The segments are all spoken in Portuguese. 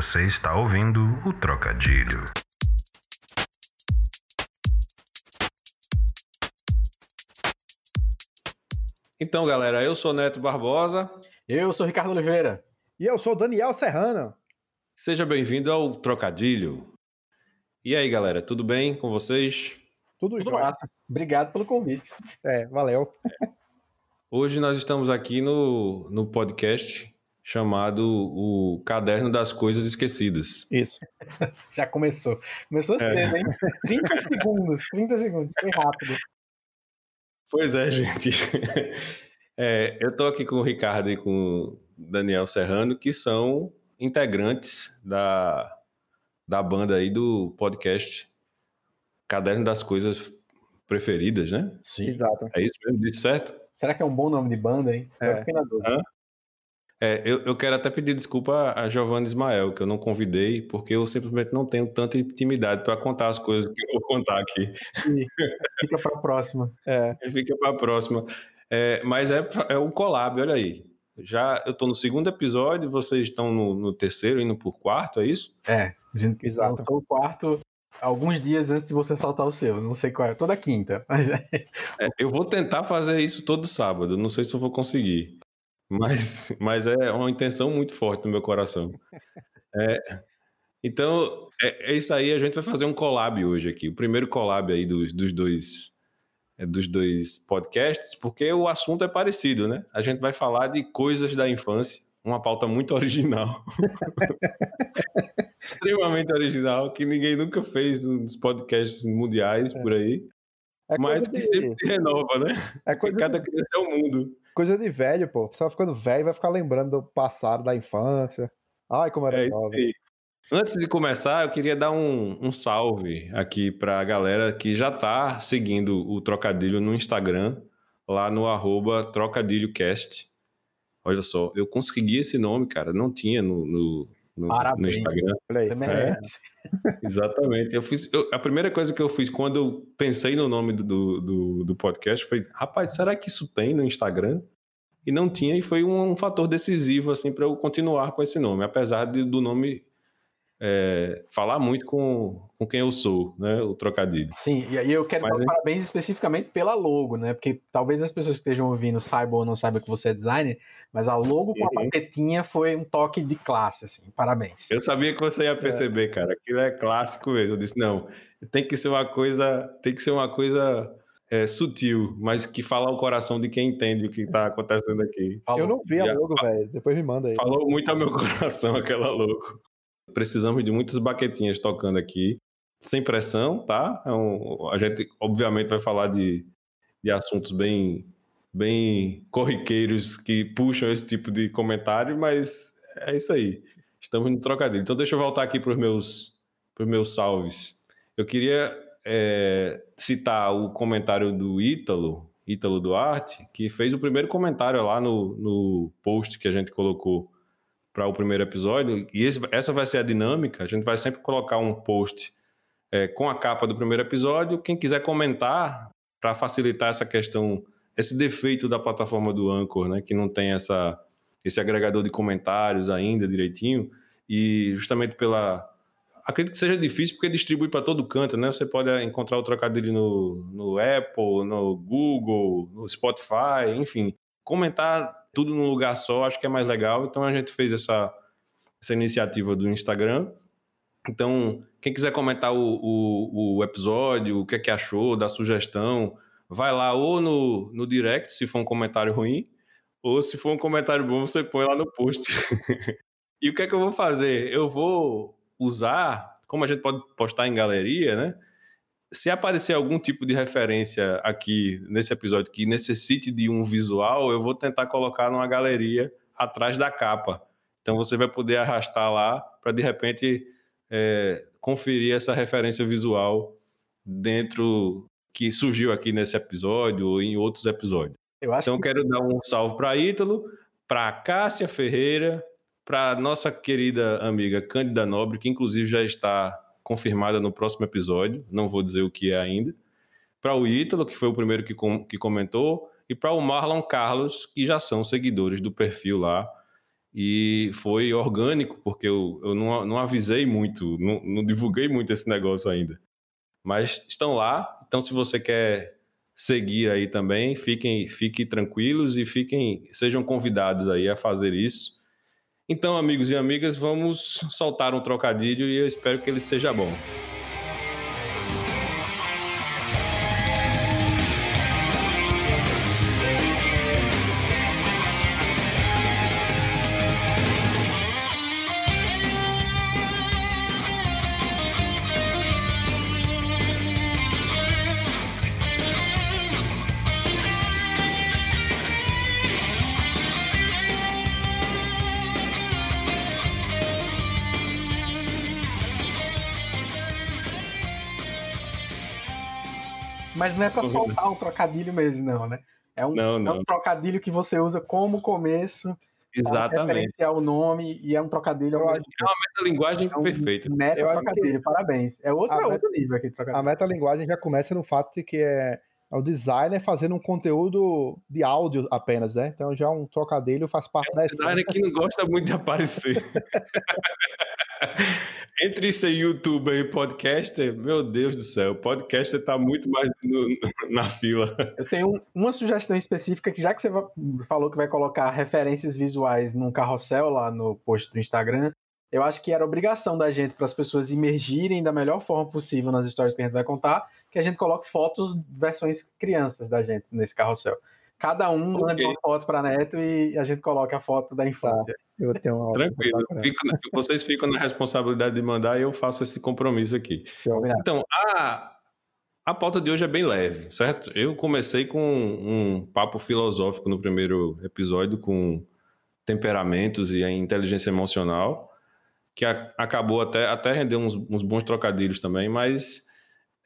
Você está ouvindo o Trocadilho. Então, galera, eu sou Neto Barbosa. Eu sou Ricardo Oliveira. E eu sou Daniel Serrano. Seja bem-vindo ao Trocadilho. E aí, galera, tudo bem com vocês? Tudo, Tudo jóia. massa. Obrigado pelo convite. É, valeu. Hoje nós estamos aqui no, no podcast chamado O Caderno das Coisas Esquecidas. Isso. Já começou. Começou É. cedo, hein? 30 segundos. 30 segundos. Foi rápido. Pois é, gente. É, eu estou aqui com o Ricardo e com o Daniel Serrano, que são integrantes da, da banda aí do podcast Caderno das Coisas Preferidas, né? Sim. Exato. É isso mesmo? Disse certo? Será que é um bom nome de banda, hein? É. Agora fiquei na dúvida. É, eu, eu quero até pedir desculpa a Giovanna Ismael, que eu não convidei, porque eu simplesmente não tenho tanta intimidade para contar as coisas que eu vou contar aqui. E Fica pra próxima. É, Fica para a próxima. É, mas é, é o collab, olha aí. Já eu estou no segundo episódio, vocês estão no, no terceiro, indo por quarto, é isso? É. A gente Exato. o quarto alguns dias antes de você soltar o seu. Não sei qual é. Toda quinta. Mas é. É, eu vou tentar fazer isso todo sábado, não sei se eu vou conseguir. Mas, mas é uma intenção muito forte no meu coração. É, então, é, é isso aí, a gente vai fazer um collab hoje aqui. O primeiro collab aí dos, dos dois é, dos dois podcasts, porque o assunto é parecido, né? A gente vai falar de coisas da infância, uma pauta muito original. Extremamente original, que ninguém nunca fez nos podcasts mundiais por aí, é mas que de, sempre se renova, né? é cada criança é um mundo. Coisa de velho, pô. Você vai ficando velho, vai ficar lembrando do passado, da infância. Ai, como era É jovem. Antes de começar, eu queria dar um, um salve aqui para a galera que já está seguindo o Trocadilho no Instagram, lá no arroba TrocadilhoCast. Olha só, eu consegui esse nome, cara, não tinha no, no, no- no. Instagram. Você merece. Exatamente. Eu fiz, eu- a primeira coisa que eu fiz quando eu pensei no nome do, do, do- do podcast foi: rapaz, será que isso tem no Instagram? E não tinha, e foi um, um fator decisivo assim para eu continuar com esse nome, apesar de- do nome é, falar muito com, com quem eu sou, né? O trocadilho. Sim, e aí eu quero Mas, dar hein? parabéns especificamente pela logo, né? Porque talvez as pessoas que estejam ouvindo saibam ou não saibam que você é designer, mas a logo com a Uhum. paquetinha foi um toque de classe, assim. Parabéns. Eu sabia que você ia perceber, cara. Aquilo é clássico mesmo. Eu disse, não, tem que ser uma coisa, tem que ser uma coisa é, sutil, mas que fala ao coração de quem entende o que está acontecendo aqui. Falou. Eu não vi a logo, velho. Depois me manda aí. Falou muito ao meu coração aquela louco. Precisamos de muitas baquetinhas tocando aqui, sem pressão, tá? É um- a gente, obviamente, vai falar de, de assuntos bem, bem corriqueiros que puxam esse tipo de comentário, mas é isso aí. Estamos no trocadilho. Então, deixa eu voltar aqui para os meus, meus salves. Eu queria é, citar o comentário do Ítalo, Ítalo Duarte, que fez o primeiro comentário lá no, no post que a gente colocou para o primeiro episódio. E esse- essa vai ser a dinâmica. A gente vai sempre colocar um post é, com a capa do primeiro episódio. Quem quiser comentar para facilitar essa questão, esse defeito da plataforma do Anchor, né, que não tem essa, esse agregador de comentários ainda direitinho, e justamente pela. Acredito que seja difícil porque distribui para todo canto, né? Você pode encontrar o trocadilho no, no Apple, no Google, no Spotify, enfim. Comentar tudo num lugar só, acho que é mais legal. Então a gente fez essa, essa iniciativa do Instagram. Então, quem quiser comentar o, o, o episódio, o que é que achou, dar sugestão, vai lá ou no, no direct, se for um comentário ruim, ou se for um comentário bom, você põe lá no post. e o que é que eu vou fazer? Eu vou usar, como a gente pode postar em galeria, né? Se aparecer algum tipo de referência aqui nesse episódio que necessite de um visual, eu vou tentar colocar numa galeria atrás da capa. Então você vai poder arrastar lá para de repente é, conferir essa referência visual dentro que surgiu aqui nesse episódio ou em outros episódios. Eu acho Então eu que quero dar um salve para Ítalo, para Cássia Ferreira, para nossa querida amiga Cândida Nobre, que inclusive já está confirmada no próximo episódio, não vou dizer o que é ainda. Para o Ítalo, que foi o primeiro que, com, que comentou, e para o Marlon Carlos, que já são seguidores do perfil lá. E foi orgânico, porque eu, eu não, não avisei muito, não, não divulguei muito esse negócio ainda. Mas estão lá, então se você quer seguir aí também, fiquem, fiquem tranquilos e fiquem, sejam convidados aí a fazer isso. Então, amigos e amigas, vamos soltar um trocadilho e eu espero que ele seja bom. Mas não é pra soltar um trocadilho mesmo, não, né? É um, Não, é não. um trocadilho que você usa como começo, Exatamente. referenciar o nome, e é um trocadilho. Mesmo É uma metalinguagem É um perfeita. Meta Eu trocadilho, parabéns. É outro, A é outro nível aqui de A trocadilho. metalinguagem já começa no fato de que é, é o designer fazendo um conteúdo de áudio apenas, né? Então já um trocadilho faz parte da essência. designer que não gosta muito de aparecer. Entre ser youtuber e podcaster, meu Deus do céu, o podcaster tá muito mais no- na fila. Eu tenho um- uma sugestão específica que já que você falou que vai colocar referências visuais num carrossel lá no post do Instagram, eu acho que era obrigação da gente para as pessoas imergirem da melhor forma possível nas histórias que a gente vai contar, que a gente coloque fotos versões crianças da gente nesse carrossel. Cada um manda Ok. uma foto para Neto e a gente coloca a foto da infância. Eu tenho uma Tranquilo. Fico- vocês ficam na responsabilidade de mandar e eu faço esse compromisso aqui. Então, a, a pauta de hoje é bem leve, certo? Eu comecei com um papo filosófico no primeiro episódio, com temperamentos e a inteligência emocional, que a- acabou até, até render uns, uns bons trocadilhos também, mas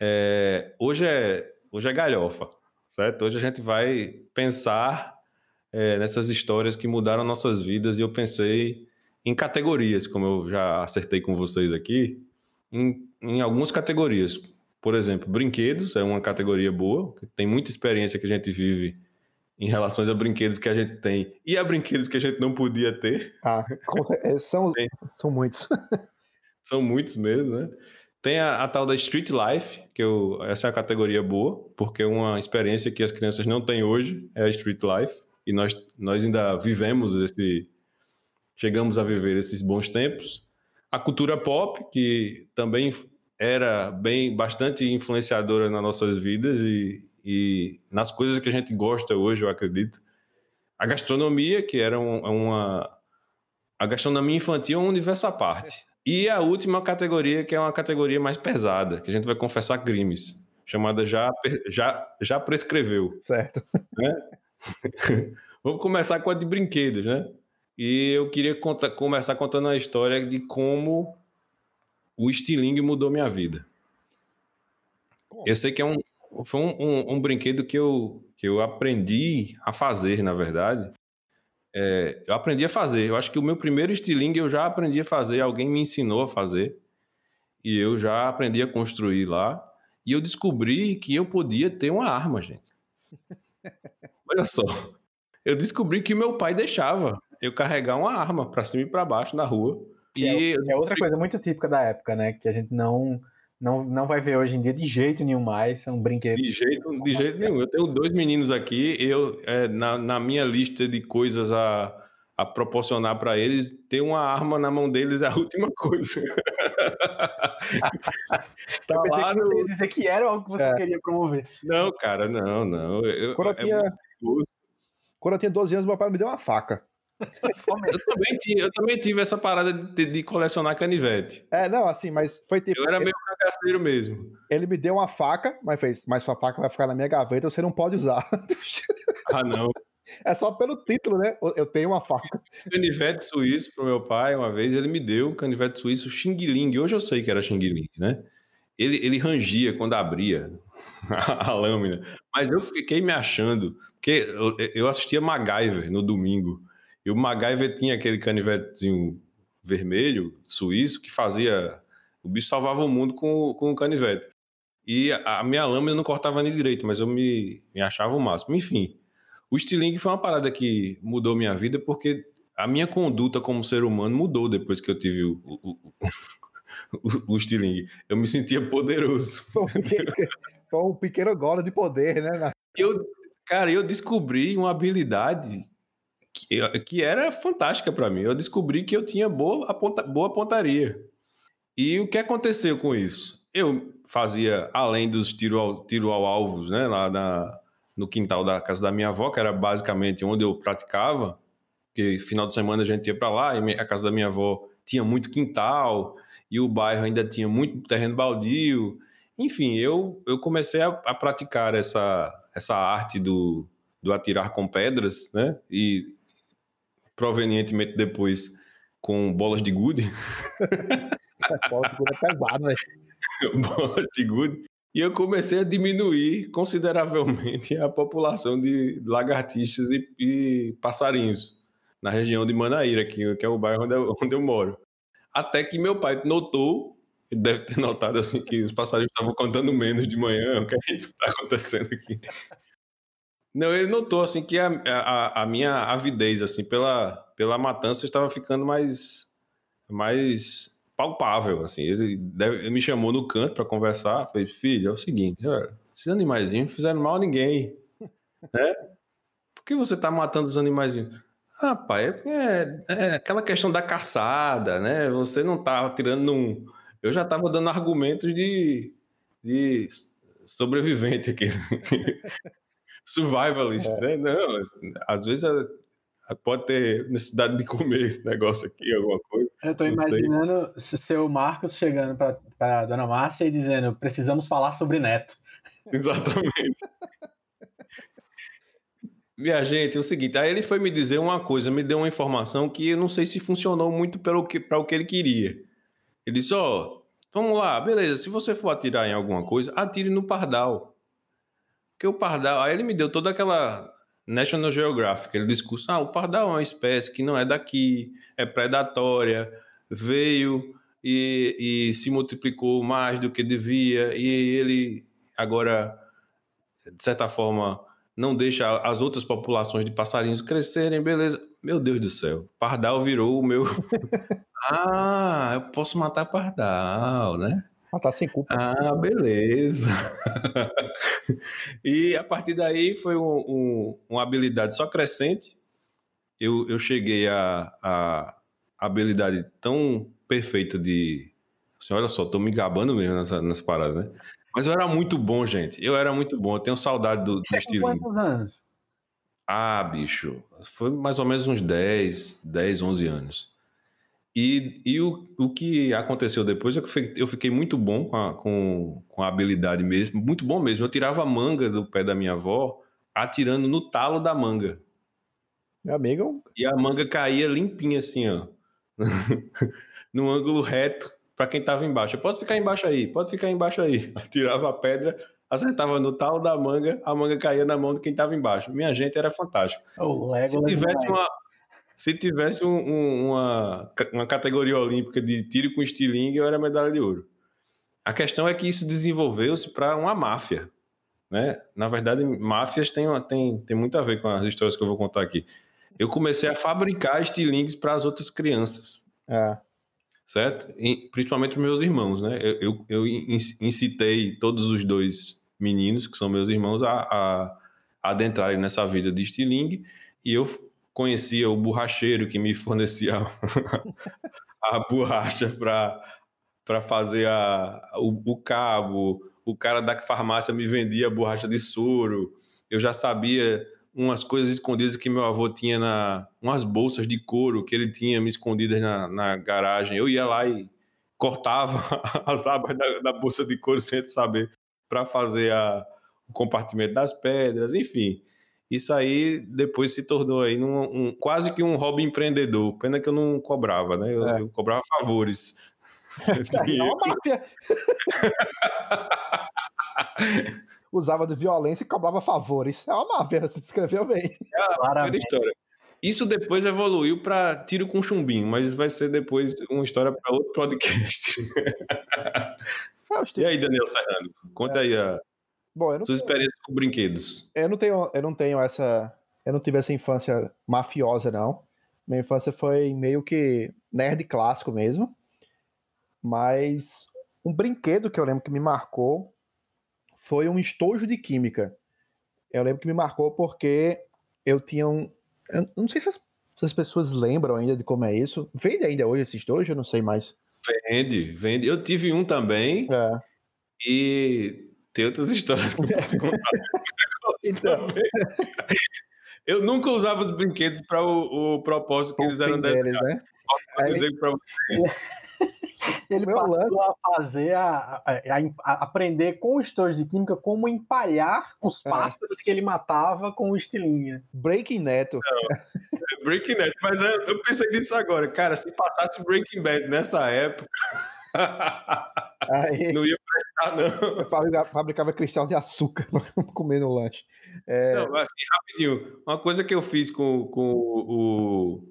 é, hoje, é, hoje é galhofa, certo? Hoje a gente vai pensar é, nessas histórias que mudaram nossas vidas e eu pensei em categorias, como eu já acertei com vocês aqui, em, em algumas categorias. Por exemplo, brinquedos é uma categoria boa, que tem muita experiência que a gente vive em relação a brinquedos que a gente tem e a brinquedos que a gente não podia ter. Ah, é, são, são muitos. São muitos mesmo, né? Tem a, a tal da Street Life, que eu, essa é a categoria boa, porque uma experiência que as crianças não têm hoje é a Street Life, e nós, nós ainda vivemos esse. Chegamos a viver esses bons tempos. A cultura pop, que também era bem bastante influenciadora nas nossas vidas e, e nas coisas que a gente gosta hoje, eu acredito. A gastronomia, que era um- uma. A gastronomia infantil é um universo à parte. E a última categoria, que é uma categoria mais pesada, que a gente vai confessar crimes, chamada Já, já, já Prescreveu. Certo. Vamos começar com a de brinquedos, né? E eu queria começar contando a história de como o estilingue mudou minha vida. Eu sei que é um, foi um, um- um brinquedo que eu, que eu aprendi a fazer, na verdade. É, eu aprendi a fazer. Eu acho que o meu primeiro estilingue eu já aprendi a fazer. Alguém me ensinou a fazer. E eu já aprendi a construir lá. E eu descobri que eu podia ter uma arma, gente. Olha só. Eu descobri que meu pai deixava eu carregar uma arma para cima e para baixo na rua. Que E É outra coisa muito típica da época, né? Que a gente não, não, não vai ver hoje em dia de jeito nenhum mais. São brinquedos. De jeito, de jeito nenhum. Eu tenho dois meninos aqui, eu é, na, na minha lista de coisas a, a proporcionar para eles, ter uma arma na mão deles é a última coisa. tá Eu lá que no... dizer que era algo que você É. queria promover. Não, cara, não, não. Eu, eu, quando eu tinha 12 anos, meu pai me deu uma faca. Eu, também tive, eu também tive essa parada de, de colecionar canivete. É, não, assim, mas foi tipo. Eu era meio cagaceiro mesmo. ele me deu uma faca, mas fez, mas sua faca vai ficar na minha gaveta, você não pode usar. Ah, não. É só pelo título, né? Eu tenho uma faca. canivete suíço pro meu pai uma vez, ele me deu um canivete suíço Xing Ling. Hoje eu sei que era Xing Ling, né? Ele, ele rangia quando abria a lâmina. Mas eu fiquei me achando, porque eu, assistia MacGyver no domingo. E o MacGyver tinha aquele canivetezinho vermelho, suíço, que fazia. O bicho salvava o mundo com, o- com o canivete. E a, minha lâmina não cortava nem direito, mas eu me, me achava o máximo. Enfim, o estilingue foi uma parada que mudou minha vida, porque a minha conduta como ser humano mudou depois que eu tive o, o, o, o, o estilingue. Eu me sentia poderoso. Foi um pequeno gole de poder, né? Eu, cara, eu descobri uma habilidade que, que era fantástica para mim. Eu descobri que eu tinha boa, ponta, boa pontaria. E o que aconteceu com isso? Eu fazia, além dos tiro ao, tiro ao alvos, né, lá na, no quintal da casa da minha avó, que era basicamente onde eu praticava, porque final de semana a gente ia para lá e a casa da minha avó tinha muito quintal e o bairro ainda tinha muito terreno baldio. Enfim, eu, eu comecei a, a praticar essa, essa arte do, do atirar com pedras, né? E provenientemente depois com bolas de gude. bolas de gude é pesado, velho. bolas de gude. E eu comecei a diminuir consideravelmente a população de lagartixas e, e passarinhos na região de Manaíra, que, que é o bairro onde eu, onde eu moro. Até que meu pai notou, deve ter notado assim que os passarinhos estavam cantando menos de manhã, o que é isso que está acontecendo aqui? Não, ele notou assim que a, a, a, minha avidez assim pela, pela matança estava ficando mais mais palpável assim. Ele, deve, ele me chamou no canto para conversar, fez filho, é o seguinte, esses animaizinhos não fizeram mal a ninguém, né? Por que você está matando os animaizinhos? Rapaz, é, é, aquela questão da caçada, né? Você não tá tirando num. Eu já estava dando argumentos de, de sobrevivente aqui. Survivalist, é. né? Não, às vezes é, pode ter necessidade de comer esse negócio aqui, alguma coisa. Eu estou imaginando sei. seu Marcos chegando para dona Márcia e dizendo: precisamos falar sobre neto. Exatamente. Minha gente, é o seguinte, aí ele foi me dizer uma coisa, me deu uma informação que eu não sei se funcionou muito para o que ele queria. Ele disse, ó, oh, vamos lá, beleza, se você for atirar em alguma coisa, atire no pardal. Porque o pardal, aí ele me deu toda aquela National Geographic, ele discurso, ah, o pardal é uma espécie que não é daqui, é predatória, veio e, e se multiplicou mais do que devia, e ele agora, de certa forma não deixa as outras populações de passarinhos crescerem, beleza. Meu Deus do céu, pardal virou o meu. ah, eu posso matar pardal, né? Matar sem culpa. Ah, beleza. e a partir daí foi um, um, uma habilidade só crescente. Eu, eu cheguei a, a habilidade tão perfeita de. Assim, olha só, tô me gabando mesmo nessa, nessa parada, né? Mas eu era muito bom, gente. Eu era muito bom. Eu tenho saudade do, do Você estilingue. quantos anos? Ah, bicho. Foi mais ou menos uns 10, 10, 11 anos. E, e o, o que aconteceu depois é que eu fiquei muito bom com a, com, com a habilidade mesmo. Muito bom mesmo. Eu tirava a manga do pé da minha avó, atirando no talo da manga. Meu amigo. E a manga caía limpinha assim, ó. no ângulo reto para quem estava embaixo. Pode ficar embaixo aí, pode ficar embaixo aí. Tirava a pedra, acertava no tal da manga, a manga caía na mão de quem estava embaixo. Minha gente era fantástico. se tivesse uma, se tivesse um, um, uma, uma categoria olímpica de tiro com estilingue, eu era medalha de ouro. A questão é que isso desenvolveu-se para uma máfia. Né? Na verdade, máfias têm, tem, tem muito a ver com as histórias que eu vou contar aqui. Eu comecei a fabricar estilingues para as outras crianças. É certo? E, principalmente os meus irmãos, né? Eu, eu, eu, incitei todos os dois meninos, que são meus irmãos, a, a, a adentrarem nessa vida de estilingue, e eu conhecia o borracheiro que me fornecia a borracha para fazer a, o, o cabo, o cara da farmácia me vendia borracha de soro, eu já sabia umas coisas escondidas que meu avô tinha na umas bolsas de couro que ele tinha me escondidas na, na garagem. Eu ia lá e cortava as abas da, da bolsa de couro sem saber para fazer a, o compartimento das pedras, enfim. Isso aí depois se tornou aí num, um, quase que um hobby empreendedor. Pena que eu não cobrava, né? Eu, é. eu cobrava favores. É uma máfia. usava de violência e cobrava favores. É uma máfia, você descreveu bem. É história. Isso depois evoluiu para tiro com chumbinho, mas vai ser depois uma história para outro podcast. e aí, Daniel Serrano, conta é. aí a Bom, suas tenho... experiências com brinquedos. Eu não tenho, eu não tenho essa, eu não tive essa infância mafiosa não. Minha infância foi meio que nerd clássico mesmo. Mas um brinquedo que eu lembro que me marcou foi um estojo de química. Eu lembro que me marcou porque eu tinha um. Eu não sei se as, se as pessoas lembram ainda de como é isso. Vende ainda hoje esse estojo? Eu não sei mais. Vende, vende. Eu tive um também. É. E tem outras histórias que eu posso contar. Então. Eu nunca usava os brinquedos para o, o propósito que Com eles eram deles, né? Posso dizer vocês. Ele Meu passou lance- a fazer, a, a- a- a aprender com o estojo de química como empalhar os É. pássaros que ele matava com o estilingue. Breaking Neto. Breaking Bad, mas eu, eu pensei nisso agora. Cara, se passasse Breaking Bad nessa época, Aí não ia prestar, não. eu fabrica- fabricava cristal de açúcar para comer no lanche. É, Não, assim, rapidinho. Uma coisa que eu fiz com, com o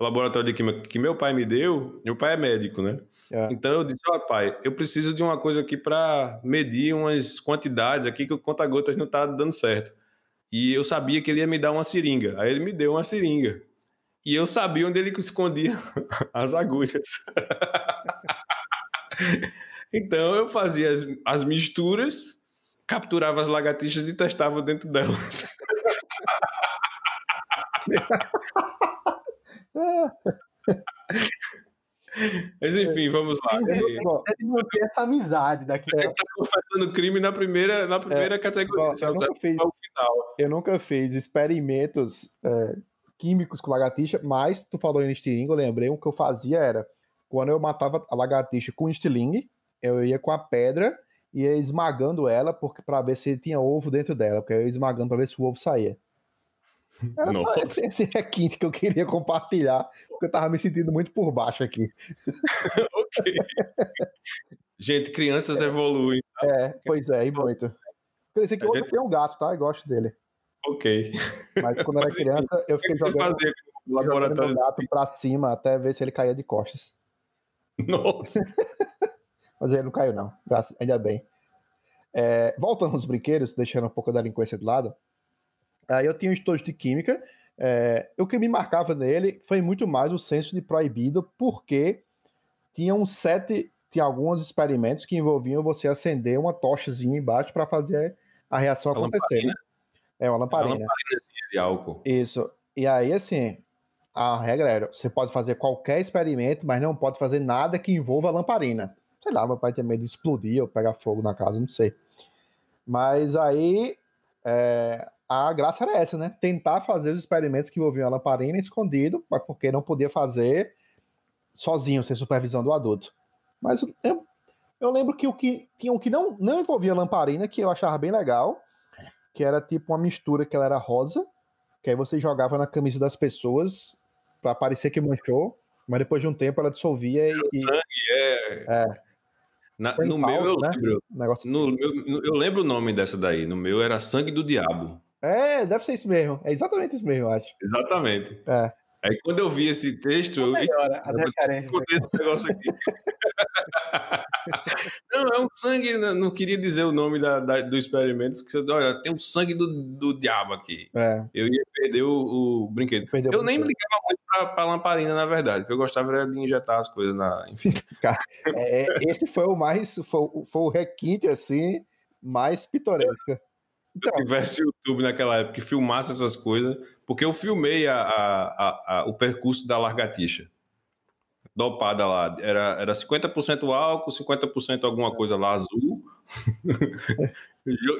laboratório de química que meu pai me deu, meu pai é médico, né? É. Então eu disse, ó pai, eu preciso de uma coisa aqui para medir umas quantidades aqui que o conta-gotas não tá dando certo. E eu sabia que ele ia me dar uma seringa. Aí ele me deu uma seringa. E eu sabia onde ele escondia as agulhas. então eu fazia as, as misturas, capturava as lagartixas e testava dentro delas. Mas enfim, vamos lá. Bom, deve manter essa amizade daqui. Ele tá confessando crime na primeira, na primeira categoria. bom, eu nunca fiz É. Eu nunca fiz experimentos é, químicos com lagartixa, mas tu falou em estilingue, eu lembrei, o que eu fazia era, quando eu matava a lagartixa com estilingue, eu ia com a pedra e ia esmagando ela porque para ver se tinha ovo dentro dela, porque eu ia esmagando para ver se o ovo saía. Era Nossa. esse, esse requinte que eu queria compartilhar, porque eu tava me sentindo muito por baixo aqui. Ok. Gente, crianças evoluem. É, pois é, e muito. Dizer que hoje gente- tenho um gato, tá? Eu gosto dele. Ok. Mas quando eu era criança, eu fiquei jogando, fazia jogando laboratório? meu gato pra cima até ver se ele caía de costas. Nossa. Mas ele não caiu, não. Graças, ainda bem. É, voltando aos brinquedos, deixando um pouco da delinquência de lado. Aí eu tinha um estojo de química. é, o que me marcava nele foi muito mais o senso de proibido, porque tinha um set, tinha alguns experimentos que envolviam você acender uma tochazinha embaixo para fazer a reação Uma acontecer. né? É uma Uma lamparina. de álcool. Isso. E aí, assim, a regra era: você pode fazer qualquer experimento, mas não pode fazer nada que envolva a lamparina. Sei lá, meu pai tem medo de explodir ou pegar fogo na casa, não sei. Mas aí, é, a graça era essa, né? Tentar fazer os experimentos que envolviam a lamparina escondido, porque não podia fazer sozinho, sem supervisão do adulto. Mas eu, eu lembro que o que tinha um que não, não envolvia lamparina, que eu achava bem legal, que era tipo uma mistura que ela era rosa, que aí você jogava na camisa das pessoas para parecer que manchou, mas depois de um tempo ela dissolvia e, e É. É. Na- no meu, eu né? lembro. No meu, no- eu lembro o nome dessa daí. No meu era Sangue do Diabo. É, deve ser isso mesmo. É exatamente isso mesmo, eu acho. Exatamente. É. Aí quando eu vi esse texto, eu. Melhora as Eu esse negócio aqui. não, é um sangue. Não queria dizer o nome da, da- do experimento. Que, você- olha, tem um sangue do, do diabo aqui. É, Eu ia perder o, o brinquedo. perdeu Eu nem me muito. ligava muito pra, pra lamparina, na verdade. porque eu gostava de injetar as coisas na. Enfim. É, esse foi o mais. Foi, o- foi o requinte, assim, mais pitoresco. Se Então, eu tivesse YouTube naquela época e filmasse essas coisas, porque eu filmei a, a- a- a- o percurso da largatixa. Dopada lá. Era, era 50% álcool, 50% alguma coisa lá azul.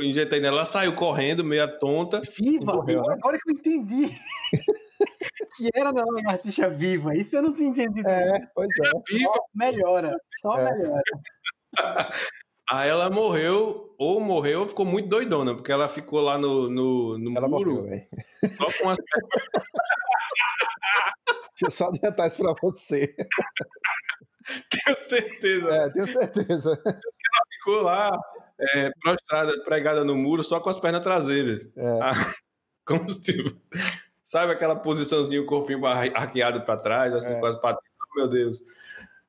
Injetei nela, ela saiu correndo, meia tonta. Viva! Morreu, né? Agora que eu entendi. que era da lagartixa viva. Isso eu não tinha entendido. é, pois é. Viva! Só melhora. Só É. melhora. Aí ela morreu, ou morreu, ou ficou muito doidona, porque ela ficou lá no, no, no Ela muro, morreu, só com as Deixa eu só adiantar isso pra você. tenho certeza. É, tenho certeza. ficou lá é, prostrada, pregada no muro, só com as pernas traseiras. É. Ah, como se tivesse- Sabe aquela posiçãozinha, o corpinho arqueado para trás, assim, É. com as patinhas. Oh, meu Deus.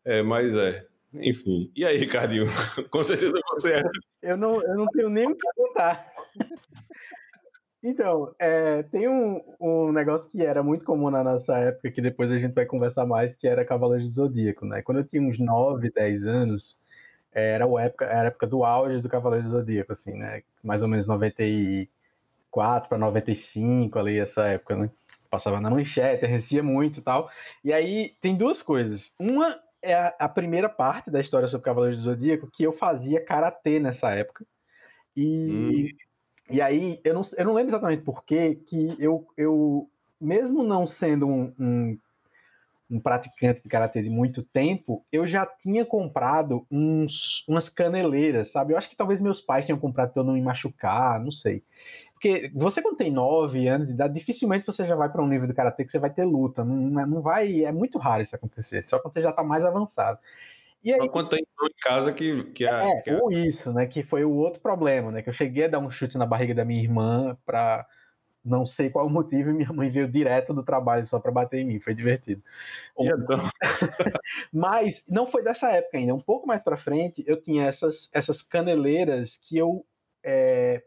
É, mas é. Enfim. E aí, Ricardinho? com certeza você é. Eu não, eu não tenho nem o que contar. Então, é, tem um, um negócio que era muito comum na nossa época, que depois a gente vai conversar mais, que era Cavaleiros do Zodíaco, né? Quando eu tinha uns 9, 10 anos, era a época, era a época do auge do Cavaleiros do Zodíaco, assim, né? Mais ou menos 94 para 95, ali, essa época, né? Passava na manchete, recia muito e tal. E aí tem duas coisas. Uma é a, a primeira parte da história sobre Cavaleiros do Zodíaco, que eu fazia karatê nessa época. E, hum. e aí, eu não, eu não lembro exatamente por que eu, eu, mesmo não sendo um, um, um praticante de karatê de muito tempo, eu já tinha comprado uns, umas caneleiras, sabe? Eu acho que talvez meus pais tenham comprado para eu não me machucar, não sei. Porque você, quando tem 9 anos de idade, dificilmente você já vai para um nível de karatê que você vai ter luta. Não, não vai. É muito raro isso acontecer, só quando você já está mais avançado. E aí, só quando entrou em casa que, que é, que ou isso, né? Que foi o outro problema, né? Que eu cheguei a dar um chute na barriga da minha irmã para não sei qual o motivo e minha mãe veio direto do trabalho só para bater em mim, foi divertido. Então... Mas não foi dessa época ainda, um pouco mais para frente eu tinha essas, essas caneleiras que eu é,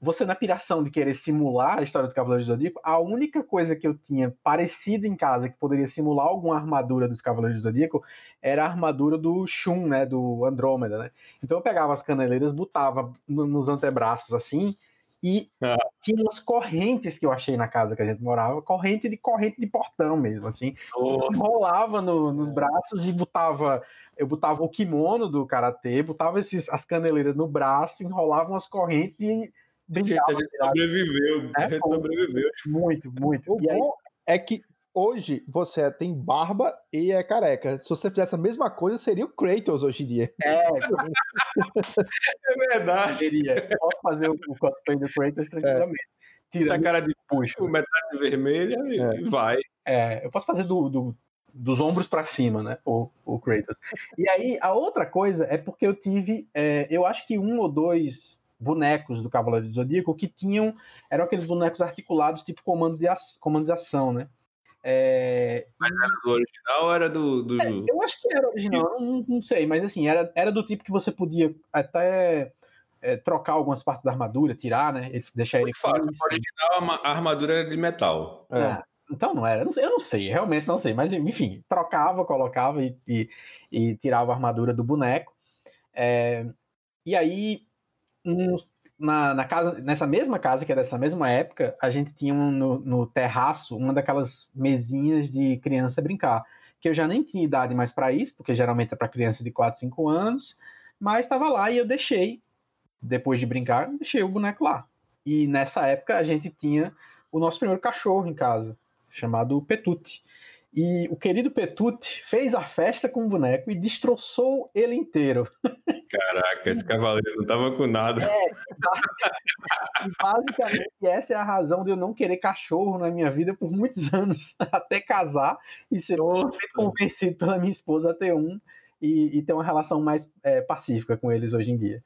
você na piração de querer simular a história dos Cavaleiros do Zodíaco, a única coisa que eu tinha parecida em casa que poderia simular alguma armadura dos Cavaleiros do Zodíaco era a armadura do Shun, né, do Andrômeda, né? Então eu pegava as caneleiras, botava nos antebraços assim, e ah. tinha umas correntes que eu achei na casa que a gente morava, corrente de corrente de portão mesmo, assim. Enrolava no, nos braços e botava eu botava o kimono do karatê, botava esses, as caneleiras no braço, enrolava umas correntes e Gente, a gente sobreviveu. É, a gente sobreviveu. Muito, muito. O bom é que hoje você tem barba e é careca. Se você fizesse a mesma coisa, seria o Kratos hoje em dia. É, é verdade. Seria. Posso fazer o cosplay do Kratos tranquilamente. É. Tira a cara de puxo, metade vermelha e é. vai. É, eu posso fazer do, do dos ombros para cima, né? O, o Kratos. E aí, a outra coisa é porque eu tive, é, eu acho que um ou dois bonecos do Cavaleiro do Zodíaco que tinham. eram aqueles bonecos articulados, tipo comandos de, comandos de ação, né? É... Mas era do original ou era do. do... É, eu acho que era original, não, não, sei, mas assim, era, era do tipo que você podia até é, trocar algumas partes da armadura, tirar, né? Deixar ele. Fácil. O original a armadura era de metal. É. Ah, então não era, eu não, sei, eu não sei, realmente não sei, mas enfim, trocava, colocava e, e, e tirava a armadura do boneco. É, e aí um, na, na, casa, nessa mesma casa, que é dessa mesma época, a gente tinha um, no, no, terraço uma daquelas mesinhas de criança brincar. Que eu já nem tinha idade mais para isso, porque geralmente é para criança de 4, 5 anos, mas estava lá e eu deixei, depois de brincar, deixei o boneco lá. E nessa época a gente tinha o nosso primeiro cachorro em casa, chamado Petute. E o querido Petute fez a festa com o boneco e destroçou ele inteiro. Caraca, esse cavaleiro não tava com nada. É, basicamente essa é a razão de eu não querer cachorro na minha vida por muitos anos, até casar e ser convencido pela minha esposa a ter um e, e ter uma relação mais é, pacífica com eles hoje em dia.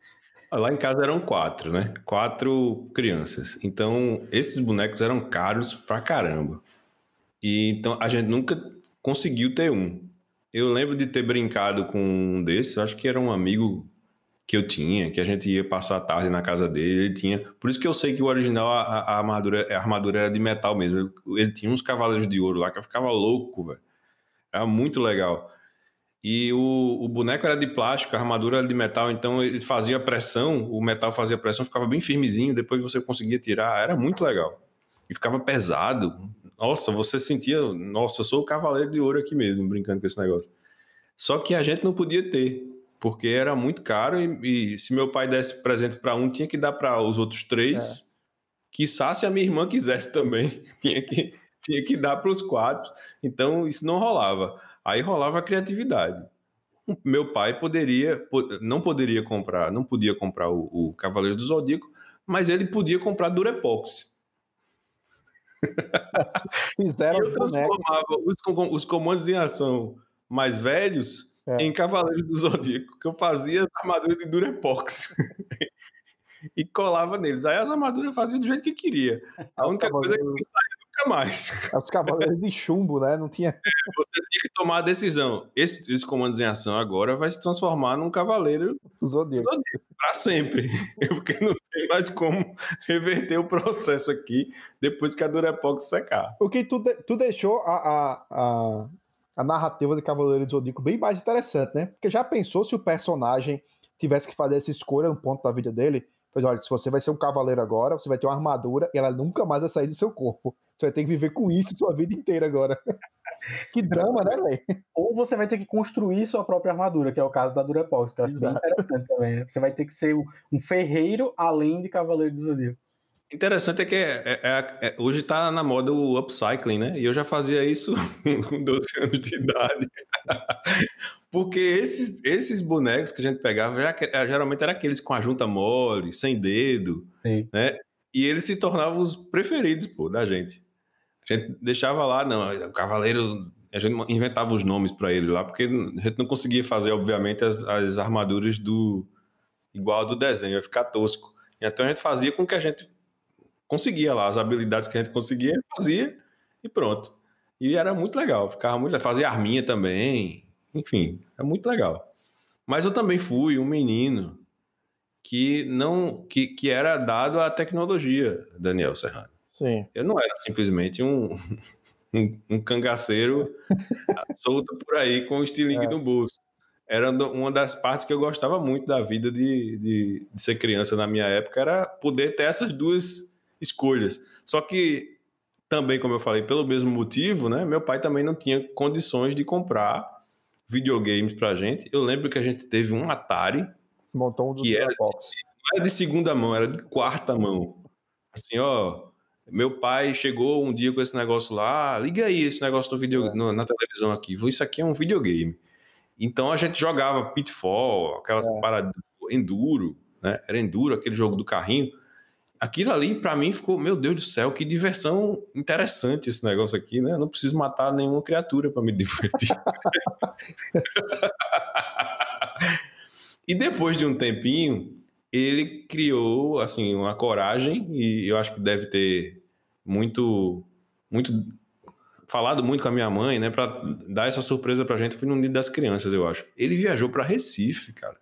Lá em casa eram quatro, né? Quatro crianças. Então, esses bonecos eram caros pra caramba. E então a gente nunca conseguiu ter um. Eu lembro de ter brincado com um desses, acho que era um amigo que eu tinha, que a gente ia passar a tarde na casa dele, ele tinha. Por isso que eu sei que o original, a, a armadura, a armadura era de metal mesmo. Ele, tinha uns cavaleiros de ouro lá que eu ficava louco, velho. Era muito legal. E o, o, boneco era de plástico, a armadura era de metal, então ele fazia pressão, o metal fazia pressão, ficava bem firmezinho, depois você conseguia tirar, era muito legal. E ficava pesado, nossa, você sentia, nossa, eu sou o cavaleiro de ouro aqui mesmo, brincando com esse negócio. Só que a gente não podia ter, porque era muito caro e, e se meu pai desse presente para um, tinha que dar para os outros três. É. Quiçá se a minha irmã quisesse também, tinha que, tinha que dar para os quatro. Então isso não rolava. Aí rolava a criatividade. O meu pai poderia, não poderia comprar, não podia comprar o, o Cavaleiro do Zodíaco, mas ele podia comprar Durepox. Fizeram eu transformava os, os, comandos em ação mais velhos é. em Cavaleiros do Zodíaco, que eu fazia as armaduras de Durepox. e colava neles. Aí as armaduras eu fazia do jeito que queria. A única coisa que saía nunca mais. Os cavaleiros de chumbo, né? Não tinha. É, você tinha que tomar a decisão. Esse, esse comandos em ação agora vai se transformar num cavaleiro do Zodíaco. Para sempre. Porque não tem mais como reverter o processo aqui depois que a Durepox secar. O que tu, de, tu deixou a, a, a, a, narrativa de Cavaleiro do Zodíaco bem mais interessante, né? Porque já pensou se o personagem tivesse que fazer essa escolha no ponto da vida dele? Pois olha, se você vai ser um cavaleiro agora, você vai ter uma armadura e ela nunca mais vai sair do seu corpo. Você vai ter que viver com isso sua vida inteira agora. que drama, né, velho? Ou você vai ter que construir sua própria armadura, que é o caso da Durepox, que eu acho Exato. bem interessante também. Né? Você vai ter que ser um ferreiro além de Cavaleiro do Zodíaco. Interessante é que é, é, é, é hoje está na moda o upcycling, né? E eu já fazia isso com 12 anos de idade. Porque esses, esses bonecos que a gente pegava, já, geralmente eram aqueles com a junta mole, sem dedo, Sim. né? E eles se tornavam os preferidos, pô, da gente. A gente deixava lá, não, o cavaleiro... A gente inventava os nomes para ele lá, porque a gente não conseguia fazer, obviamente, as, as armaduras do igual do desenho, ia ficar tosco. Então a gente fazia com que a gente conseguia lá, as habilidades que a gente conseguia, fazia e pronto. E era muito legal, ficava muito Fazia arminha também, enfim, é muito legal. Mas eu também fui um menino que não que, que era dado à tecnologia, Daniel Serrano. Sim. Eu não era simplesmente um, um, um cangaceiro solto por aí com o estilingue é. no bolso. Era uma das partes que eu gostava muito da vida de, de, de ser criança na minha época, era poder ter essas duas escolhas. Só que também, como eu falei, pelo mesmo motivo, né? Meu pai também não tinha condições de comprar videogames pra gente. Eu lembro que a gente teve um Atari. Montou um que era, não era de segunda mão, era de quarta mão. Assim, ó. Meu pai chegou um dia com esse negócio lá, liga aí esse negócio do video, é. no, na televisão aqui. Isso aqui é um videogame. Então a gente jogava Pitfall, aquelas é. paradas Enduro, né? Era Enduro, aquele jogo do carrinho aquilo ali para mim ficou, meu Deus do céu, que diversão interessante esse negócio aqui, né? Eu não preciso matar nenhuma criatura para me divertir. e depois de um tempinho, ele criou assim uma coragem e eu acho que deve ter muito muito falado muito com a minha mãe, né, para dar essa surpresa pra gente, foi no Dia das Crianças, eu acho. Ele viajou para Recife, cara,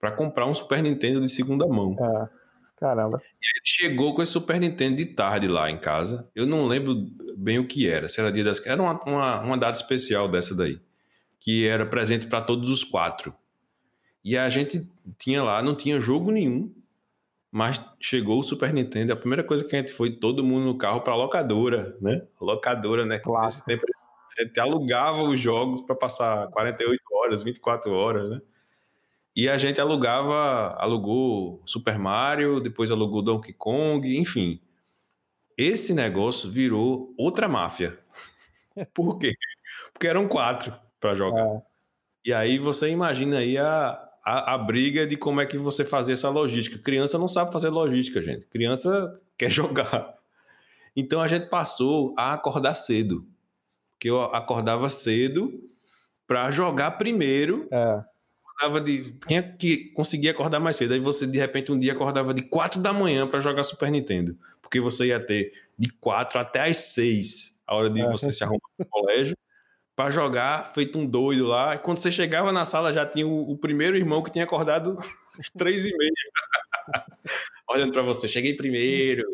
para comprar um Super Nintendo de segunda mão. É. Caramba. E ele chegou com esse Super Nintendo de tarde lá em casa. Eu não lembro bem o que era. Se era dia das. Era uma, uma, uma data especial dessa daí. Que era presente para todos os quatro. E a gente tinha lá, não tinha jogo nenhum. Mas chegou o Super Nintendo. A primeira coisa que a gente foi, todo mundo no carro para locadora, né? Locadora, né? Claro. Nesse tempo a gente alugava os jogos para passar 48 horas, 24 horas, né? E a gente alugava, alugou Super Mario, depois alugou Donkey Kong, enfim. Esse negócio virou outra máfia. Por quê? Porque eram quatro para jogar. É. E aí você imagina aí a, a, a, briga de como é que você fazia essa logística. Criança não sabe fazer logística, gente. Criança quer jogar. Então a gente passou a acordar cedo. Porque eu acordava cedo para jogar primeiro. É acordava de. Quem é que conseguia acordar mais cedo? Aí você, de repente, um dia acordava de 4 da manhã para jogar Super Nintendo. Porque você ia ter de 4 até as 6 a hora de é. você se arrumar no colégio para jogar, feito um doido lá. E quando você chegava na sala, já tinha o, o primeiro irmão que tinha acordado às 3 e meia. Olhando para você, cheguei primeiro.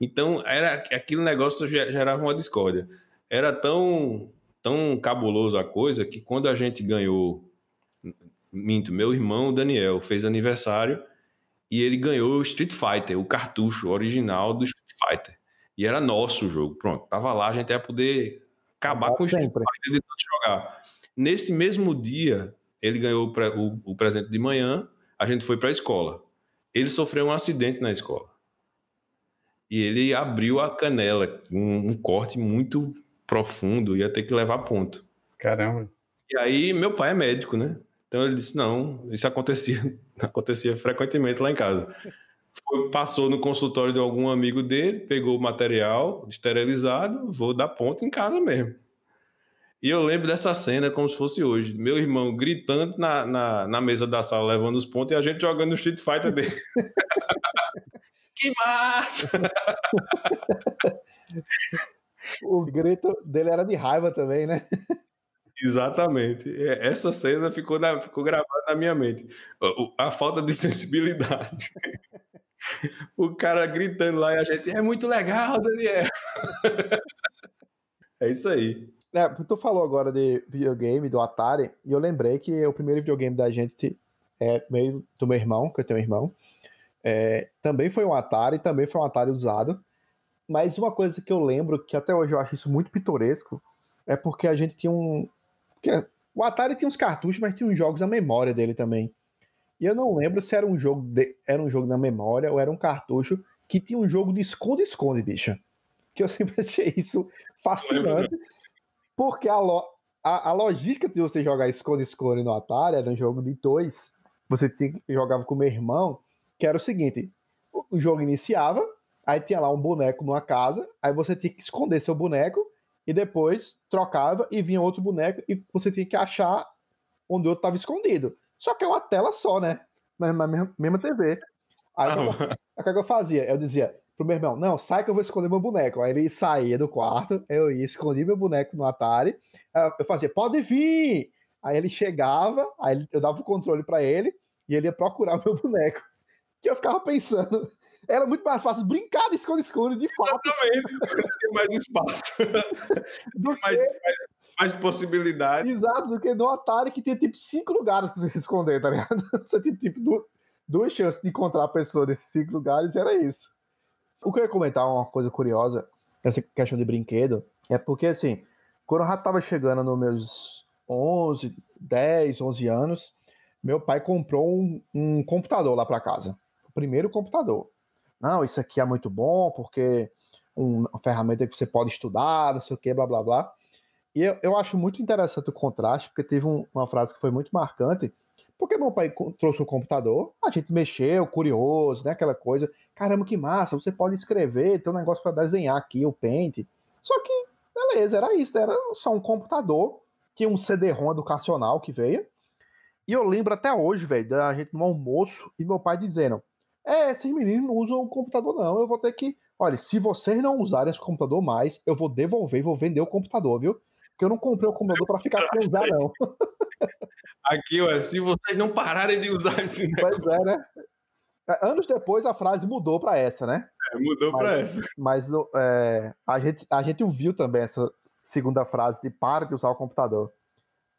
Então, era aquele negócio gerava uma discórdia. Era tão, tão cabuloso a coisa que quando a gente ganhou minto, meu irmão Daniel fez aniversário e ele ganhou o Street Fighter, o cartucho original do Street Fighter. E era nosso o jogo. Pronto, tava lá, a gente ia poder acabar com o Street Fighter de jogar. Nesse mesmo dia, ele ganhou o, o presente de manhã, a gente foi para a escola. Ele sofreu um acidente na escola. E ele abriu a canela, um, um corte muito profundo, ia ter que levar ponto. Caramba. E aí, meu pai é médico, né? Então ele disse: não, isso acontecia, acontecia frequentemente lá em casa. Foi, passou no consultório de algum amigo dele, pegou o material esterilizado, vou dar ponto em casa mesmo. E eu lembro dessa cena como se fosse hoje. Meu irmão gritando na, na, na mesa da sala, levando os pontos, e a gente jogando o Street Fighter dele. que massa! o grito dele era de raiva também, né? Exatamente. É, essa cena ficou, na, ficou gravada na minha mente. A, a falta de sensibilidade. o cara gritando lá e a gente, é muito legal, Daniel. é isso aí. É, tu falou agora de videogame, do Atari, e eu lembrei que o primeiro videogame da gente é meio do meu irmão, que eu tenho um irmão. É, também foi um Atari, também foi um Atari usado. Mas uma coisa que eu lembro, que até hoje eu acho isso muito pitoresco, é porque a gente tinha um. O Atari tinha uns cartuchos, mas tinha uns jogos na memória dele também. E eu não lembro se era um jogo de... era um jogo na memória ou era um cartucho que tinha um jogo de esconde-esconde, bicha. Que eu sempre achei isso fascinante. Porque a, lo... a, a logística de você jogar esconde-esconde no Atari era um jogo de dois. Você tinha... jogava com o meu irmão, que era o seguinte: o jogo iniciava, aí tinha lá um boneco numa casa, aí você tinha que esconder seu boneco e depois trocava e vinha outro boneco e você tinha que achar onde o outro estava escondido. Só que é uma tela só, né? Na mesma, mesma TV. Aí o que eu fazia? Eu dizia pro meu irmão, não, sai que eu vou esconder meu boneco. Aí ele saía do quarto, eu ia esconder meu boneco no Atari. Eu fazia, pode vir! Aí ele chegava, aí eu dava o controle para ele e ele ia procurar meu boneco. Que eu ficava pensando, era muito mais fácil brincar de esconde-esconde, de fato. Exatamente, tem mais espaço. do mais, que... mais, mais possibilidades. Exato, do que no Atari que tinha tipo cinco lugares pra você se esconder, tá ligado? Você tinha tipo duas chances de encontrar a pessoa nesses cinco lugares e era isso. O que eu ia comentar, uma coisa curiosa, essa questão de brinquedo, é porque assim, quando eu já tava chegando nos meus 11, 10, 11 anos, meu pai comprou um, um computador lá para casa. O primeiro computador. Não, isso aqui é muito bom porque uma ferramenta que você pode estudar, não sei o que, blá blá blá. E eu, eu acho muito interessante o contraste, porque teve um, uma frase que foi muito marcante. Porque meu pai trouxe um computador, a gente mexeu, curioso, né? Aquela coisa. Caramba, que massa, você pode escrever, tem um negócio para desenhar aqui, o Paint. Só que, beleza, era isso, era só um computador, tinha um CD-ROM educacional que veio. E eu lembro até hoje, velho, da gente no almoço e meu pai dizendo: É, esses meninos não usam o computador, não. Eu vou ter que. Olha, se vocês não usarem esse computador mais, eu vou devolver e vou vender o computador, viu? que eu não comprei o computador para ficar sem usar, não. Aqui, ué, se vocês não pararem de usar esse negócio. Pois é, né? É, anos depois a frase mudou para essa, né? É, mudou para essa. Mas é, a, gente, a gente ouviu também essa segunda frase de para de usar o computador.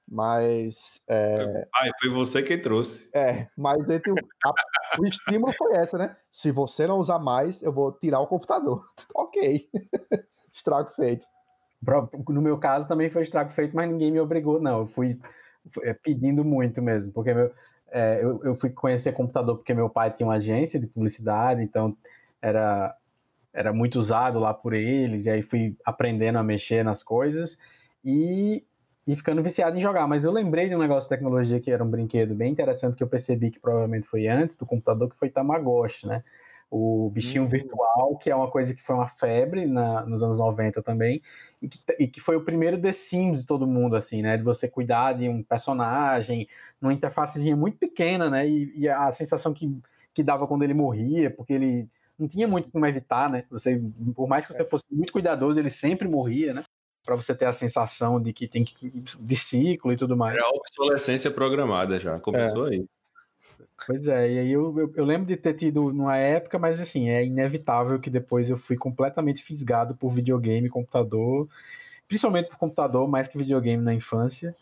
Mas. É... Ah, foi você quem trouxe. É, mas entre o, a, o estímulo foi essa, né? Se você não usar mais, eu vou tirar o computador. ok. Estrago feito. No meu caso também foi estrago feito, mas ninguém me obrigou, não. Eu fui é, pedindo muito mesmo, porque meu, é, eu, eu fui conhecer computador porque meu pai tinha uma agência de publicidade, então era, era muito usado lá por eles, e aí fui aprendendo a mexer nas coisas e, e ficando viciado em jogar. Mas eu lembrei de um negócio de tecnologia que era um brinquedo bem interessante que eu percebi que provavelmente foi antes do computador, que foi Tamagotchi, né? o bichinho uhum. virtual, que é uma coisa que foi uma febre na, nos anos 90 também, e que, e que, foi o primeiro The Sims de todo mundo, assim, né? De você cuidar de um personagem, numa interfacezinha muito pequena, né? E, e, a sensação que, que dava quando ele morria, porque ele não tinha muito como evitar, né? Você, por mais que você é. fosse muito cuidadoso, ele sempre morria, né? Para você ter a sensação de que tem que de ciclo e tudo mais. É a obsolescência programada já, começou é. aí. Pois é, e aí eu, eu, eu, lembro de ter tido numa época, mas assim, é inevitável que depois eu fui completamente fisgado por videogame, computador, principalmente por computador, mais que videogame na infância,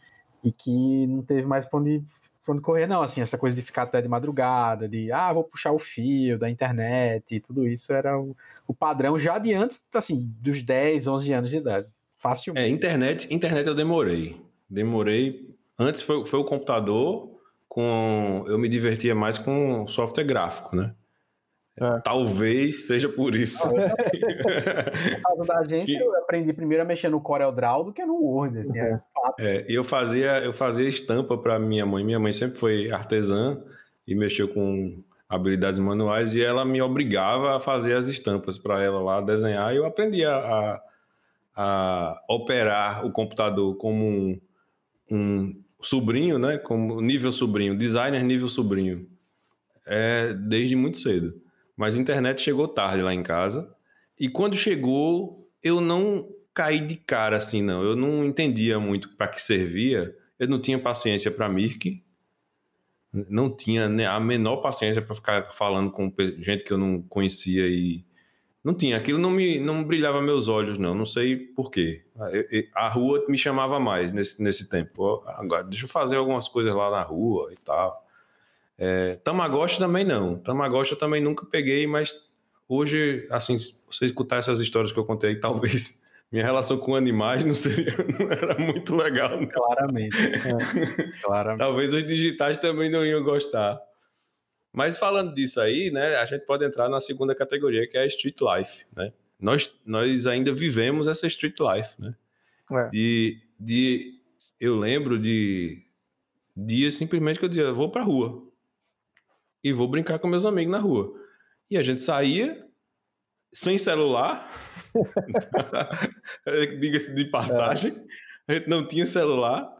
e que não teve mais pra onde, pra onde correr, não. Assim, essa coisa de ficar até de madrugada, de ah, vou puxar o fio da internet, e tudo isso era o, o padrão já de antes, assim, dos 10, 11 anos de idade. Facilmente. É, internet, internet eu demorei. Demorei. Antes foi, foi o computador com. Eu me divertia mais com software gráfico, né? É. Talvez seja por isso. Não, no caso da gente, que... eu aprendi primeiro a mexer no CorelDRAW do que no Word. Assim, é. é, eu fazia eu fazia estampa para minha mãe. Minha mãe sempre foi artesã e mexeu com habilidades manuais e ela me obrigava a fazer as estampas para ela lá desenhar. E eu aprendi a, a, a operar o computador como um, um sobrinho, né? Como nível sobrinho, designer nível sobrinho. É desde muito cedo. Mas a internet chegou tarde lá em casa. E quando chegou, eu não caí de cara assim, não. Eu não entendia muito para que servia. Eu não tinha paciência para Mirk. não tinha a menor paciência para ficar falando com gente que eu não conhecia e não tinha. Aquilo não me não brilhava meus olhos, não. Não sei porquê. A rua me chamava mais nesse, nesse tempo. Agora, deixa eu fazer algumas coisas lá na rua e tal. É, Tamagotchi também não. Tamagotchi eu também nunca peguei, mas hoje, assim, você escutar essas histórias que eu contei, talvez minha relação com animais não, seria, não era muito legal. Não. Claramente. É, claramente. talvez os digitais também não iam gostar. Mas falando disso aí, né, a gente pode entrar na segunda categoria, que é a street life, né? Nós, nós ainda vivemos essa street life, né? É. De, de, eu lembro de dias simplesmente que eu dizia, vou pra rua e vou brincar com meus amigos na rua. E a gente saía sem celular, diga-se de passagem, é. a gente não tinha celular,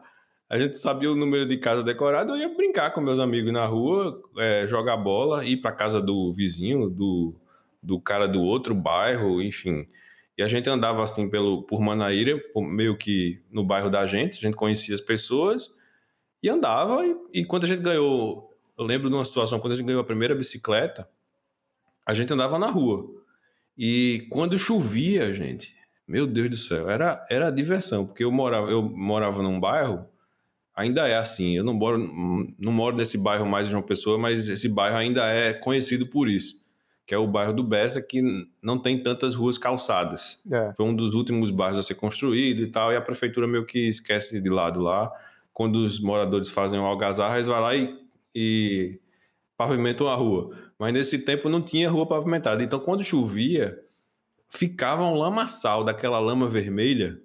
a gente sabia o número de casa decorado, eu ia brincar com meus amigos na rua, é, jogar bola, ir para casa do vizinho, do, do cara do outro bairro, enfim. E a gente andava assim pelo, por Manaíra, meio que no bairro da gente, a gente conhecia as pessoas e andava. E, e quando a gente ganhou, eu lembro de uma situação, quando a gente ganhou a primeira bicicleta, a gente andava na rua. E quando chovia, gente, meu Deus do céu, era, era diversão, porque eu morava, eu morava num bairro ainda é assim. Eu não moro, não moro nesse bairro mais de uma pessoa, mas esse bairro ainda é conhecido por isso, que é o bairro do Bessa, que não tem tantas ruas calçadas. É. Foi um dos últimos bairros a ser construído e tal, e a prefeitura meio que esquece de lado lá. Quando os moradores fazem o algazarra, eles vão lá e, e pavimentam a rua. Mas nesse tempo não tinha rua pavimentada. Então, quando chovia, ficava um lamaçal daquela lama vermelha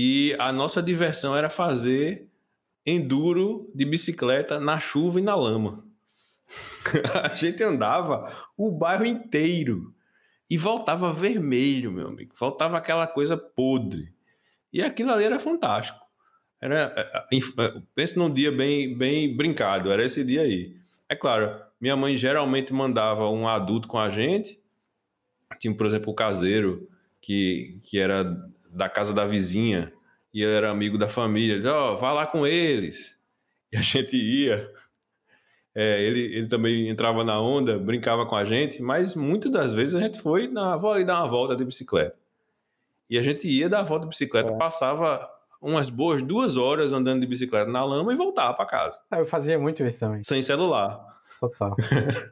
e a nossa diversão era fazer enduro de bicicleta na chuva e na lama. a gente andava o bairro inteiro e voltava vermelho, meu amigo. Voltava aquela coisa podre. E aquilo ali era fantástico. Era, é, é, é, pense num dia bem, bem brincado, era esse dia aí. É claro, minha mãe geralmente mandava um adulto com a gente. Tinha, por exemplo, o caseiro, que, que era da casa da vizinha e ele era amigo da família. Ele ó, oh, vá lá com eles. E a gente ia. É, ele, ele também entrava na onda, brincava com a gente, mas muitas das vezes a gente foi, na, vou ali dar uma volta de bicicleta. E a gente ia dar a volta de bicicleta, é. passava umas boas duas horas andando de bicicleta na lama e voltava para casa. Eu fazia muito isso também. Sem celular. Total.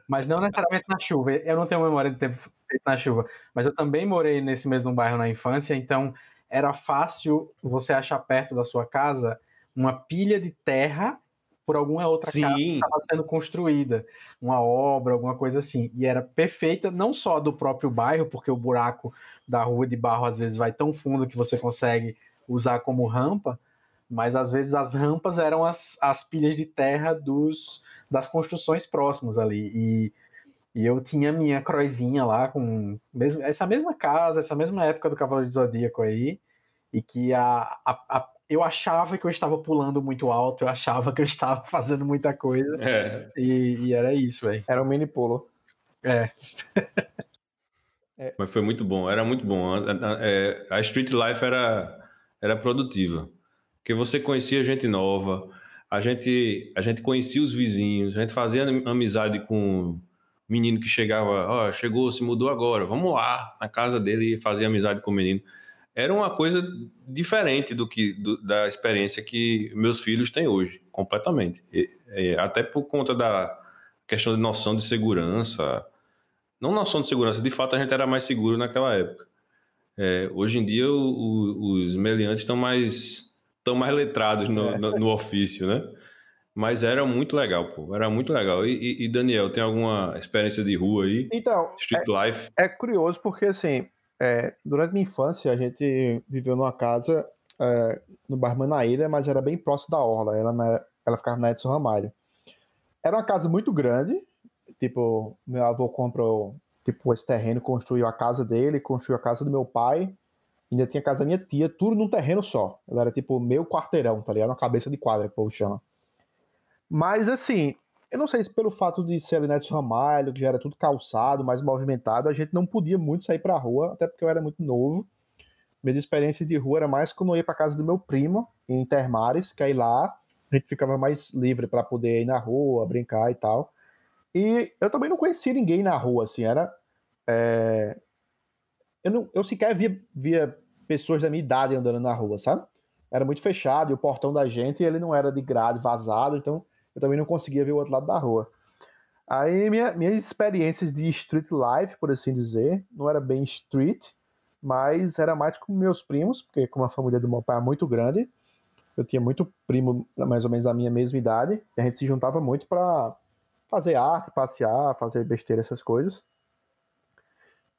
mas não necessariamente na chuva. Eu não tenho memória de ter feito na chuva. Mas eu também morei nesse mesmo bairro na infância, então era fácil você achar perto da sua casa uma pilha de terra por alguma outra Sim. casa que estava sendo construída, uma obra, alguma coisa assim. E era perfeita, não só do próprio bairro, porque o buraco da rua de barro às vezes vai tão fundo que você consegue usar como rampa, mas às vezes as rampas eram as, as pilhas de terra dos, das construções próximas ali. E, e eu tinha minha croizinha lá com essa mesma casa, essa mesma época do Cavaleiro de Zodíaco aí, e que a, a, a, eu achava que eu estava pulando muito alto, eu achava que eu estava fazendo muita coisa, é. e, e, era isso, velho. Era um mini pulo. É. é. Mas foi muito bom, era muito bom. A, a, é, a Street Life era era produtiva. Porque você conhecia gente nova, a gente, a gente conhecia os vizinhos, a gente fazia amizade com menino que chegava, ó, oh, chegou, se mudou agora, vamos lá na casa dele e fazer amizade com o menino. Era uma coisa diferente do que do, da experiência que meus filhos têm hoje, completamente. E, e, até por conta da questão de noção de segurança. Não noção de segurança, de fato a gente era mais seguro naquela época. É, hoje em dia o, o, os meliantes estão mais estão mais letrados no, é. no, no, ofício, né? Mas era muito legal, pô. Era muito legal. E, e, Daniel, tem alguma experiência de rua aí? Então, Street é, life? É curioso porque, assim, é, durante minha infância, a gente viveu numa casa é, no bairro Manaíra, mas era bem próximo da Orla. Ela, era, ela ficava na Edson Ramalho. Era uma casa muito grande. Tipo, meu avô comprou tipo, esse terreno, construiu a casa dele, construiu a casa do meu pai, ainda tinha a casa da minha tia, tudo num terreno só. Ela era tipo meu quarteirão, tá ligado? Uma cabeça de quadra, que o povo chama. Mas assim, eu não sei se pelo fato de ser ali nesse Ramalho, que já era tudo calçado, mais movimentado, a gente não podia muito sair pra rua, até porque eu era muito novo. Minha experiência de rua era mais quando eu ia pra casa do meu primo, em Intermares, que aí lá a gente ficava mais livre para poder ir na rua, brincar e tal. E eu também não conhecia ninguém na rua, assim, era. É... Eu, não, eu sequer via, via pessoas da minha idade andando na rua, sabe? Era muito fechado e o portão da gente ele não era de grade vazado, então eu também não conseguia ver o outro lado da rua. Aí minha, minhas experiências de street life, por assim dizer, não era bem street, mas era mais com meus primos, porque como a família do meu pai é muito grande, eu tinha muito primo mais ou menos da minha mesma idade, e a gente se juntava muito para fazer arte, passear, fazer besteira, essas coisas.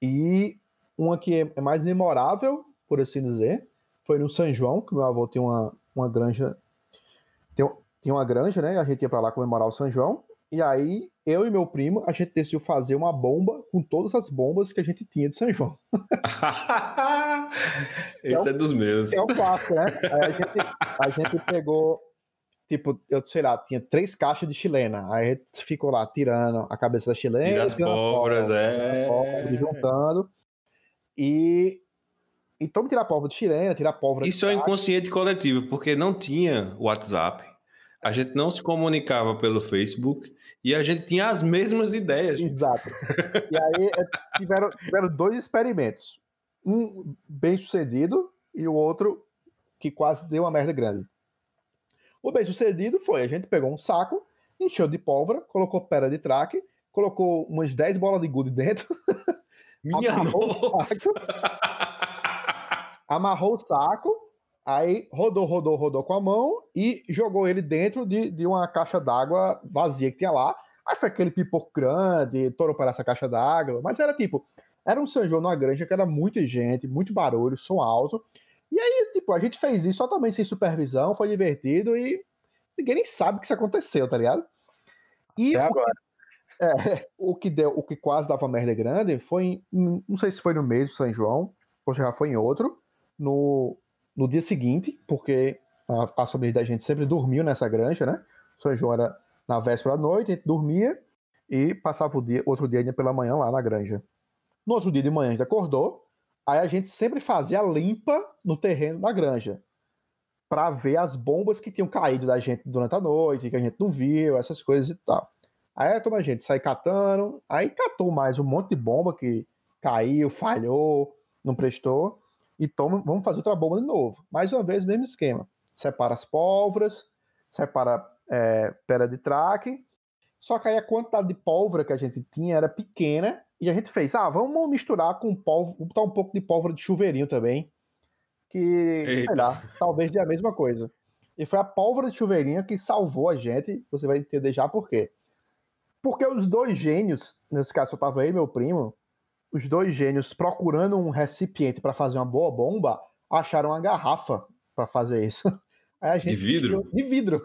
E uma que é mais memorável, por assim dizer, foi no São João, que meu avô tinha uma, uma granja. Tinha, uma granja, né? A gente ia para lá comemorar o São João. E aí, eu e meu primo, a gente decidiu fazer uma bomba com todas as bombas que a gente tinha de São João. Esse é, o, é, dos meus. É o clássico, né? Aí a gente, a gente pegou, tipo, eu sei lá, tinha três caixas de chilena. Aí a gente ficou lá tirando a cabeça da chilena. Tira as pobres, é. Pobre, juntando. E então tirar pólvora de chilena, tirar pólvora Isso é inconsciente coletivo, porque não tinha WhatsApp, a gente não se comunicava pelo Facebook e a gente tinha as mesmas ideias. Exato. e aí é, tiveram, tiveram dois experimentos. Um bem sucedido e o outro que quase deu uma merda grande. O bem sucedido foi: a gente pegou um saco, encheu de pólvora, colocou pera de traque, colocou umas 10 bolas de gude dentro. Minha nossa! amarrou o saco, aí rodou, rodou, rodou com a mão e jogou ele dentro de, de uma caixa d'água vazia que tinha lá. Aí foi aquele pipoco grande, torou para essa caixa d'água, mas era tipo, era um São João numa granja que era muita gente, muito barulho, som alto. E aí, tipo, a gente fez isso totalmente sem supervisão, foi divertido e ninguém nem sabe que isso aconteceu, tá ligado? E Até agora. É, o que deu, o que quase dava merda grande foi, não sei se foi no mês do São João, ou se já foi em outro, no, no dia seguinte, porque a, a da gente sempre dormiu nessa granja, né? São João era na véspera da noite, a gente dormia e passava o dia, outro dia pela manhã lá na granja. No outro dia de manhã a gente acordou, aí a gente sempre fazia limpa no terreno da granja para ver as bombas que tinham caído da gente durante a noite, que a gente não viu, essas coisas e tal. Aí a gente sai catando, aí catou mais um monte de bomba que caiu, falhou, não prestou e toma, vamos fazer outra bomba de novo. Mais uma vez, mesmo esquema. Separa as pólvoras, separa é, pera de traque. Só que aí a quantidade de pólvora que a gente tinha era pequena e a gente fez, ah, vamos misturar com pólvora, botar um pouco de pólvora de chuveirinho também, que, Eita. sei lá, talvez dê a mesma coisa. E foi a pólvora de chuveirinho que salvou a gente, você vai entender já por quê. Porque os dois gênios, nesse caso eu tava aí, meu primo, os dois gênios procurando um recipiente para fazer uma boa bomba, acharam uma garrafa para fazer isso. de vidro? De vidro.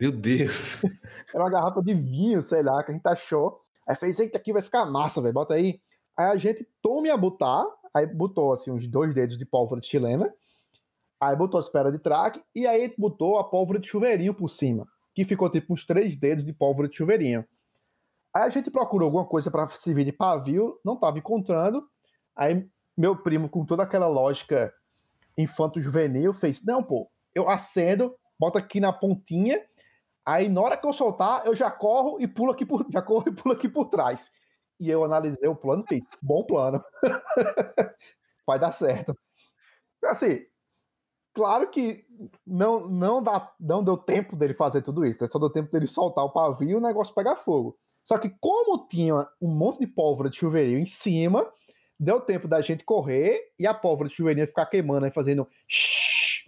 Meu Deus. Era uma garrafa de vinho, sei lá, que a gente achou. Aí fez, eita, aqui vai ficar massa, velho, bota aí. Aí a gente tome a botar, aí botou assim uns dois dedos de pólvora de chilena, aí botou as peras de traque e aí botou a pólvora de chuveirinho por cima, que ficou tipo uns três dedos de pólvora de chuveirinho. Aí a gente procurou alguma coisa para servir de pavio, não estava encontrando. Aí meu primo, com toda aquela lógica infanto-juvenil, fez: Não, pô, eu acendo, boto aqui na pontinha, aí na hora que eu soltar, eu já corro e pulo aqui por, já corro e pulo aqui por trás. E eu analisei o plano e fiz: Bom plano. Vai dar certo. Assim, claro que não, não, dá, não deu tempo dele fazer tudo isso, né? só deu tempo dele soltar o pavio e o negócio pegar fogo. Só que como tinha um monte de pólvora de chuveirinho em cima, deu tempo da gente correr e a pólvora de chuveirinho ficar queimando e fazendo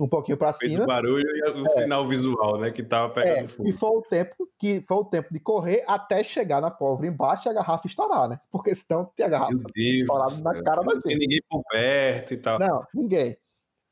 um pouquinho para cima. O barulho e o é. sinal visual, né, que tava pegando é, fogo. E foi o tempo que foi o tempo de correr até chegar na pólvora embaixo e a garrafa estourar, né? Porque senão tinha a garrafa estourada na cara da gente. Não tem ninguém por perto e tal. Não, ninguém.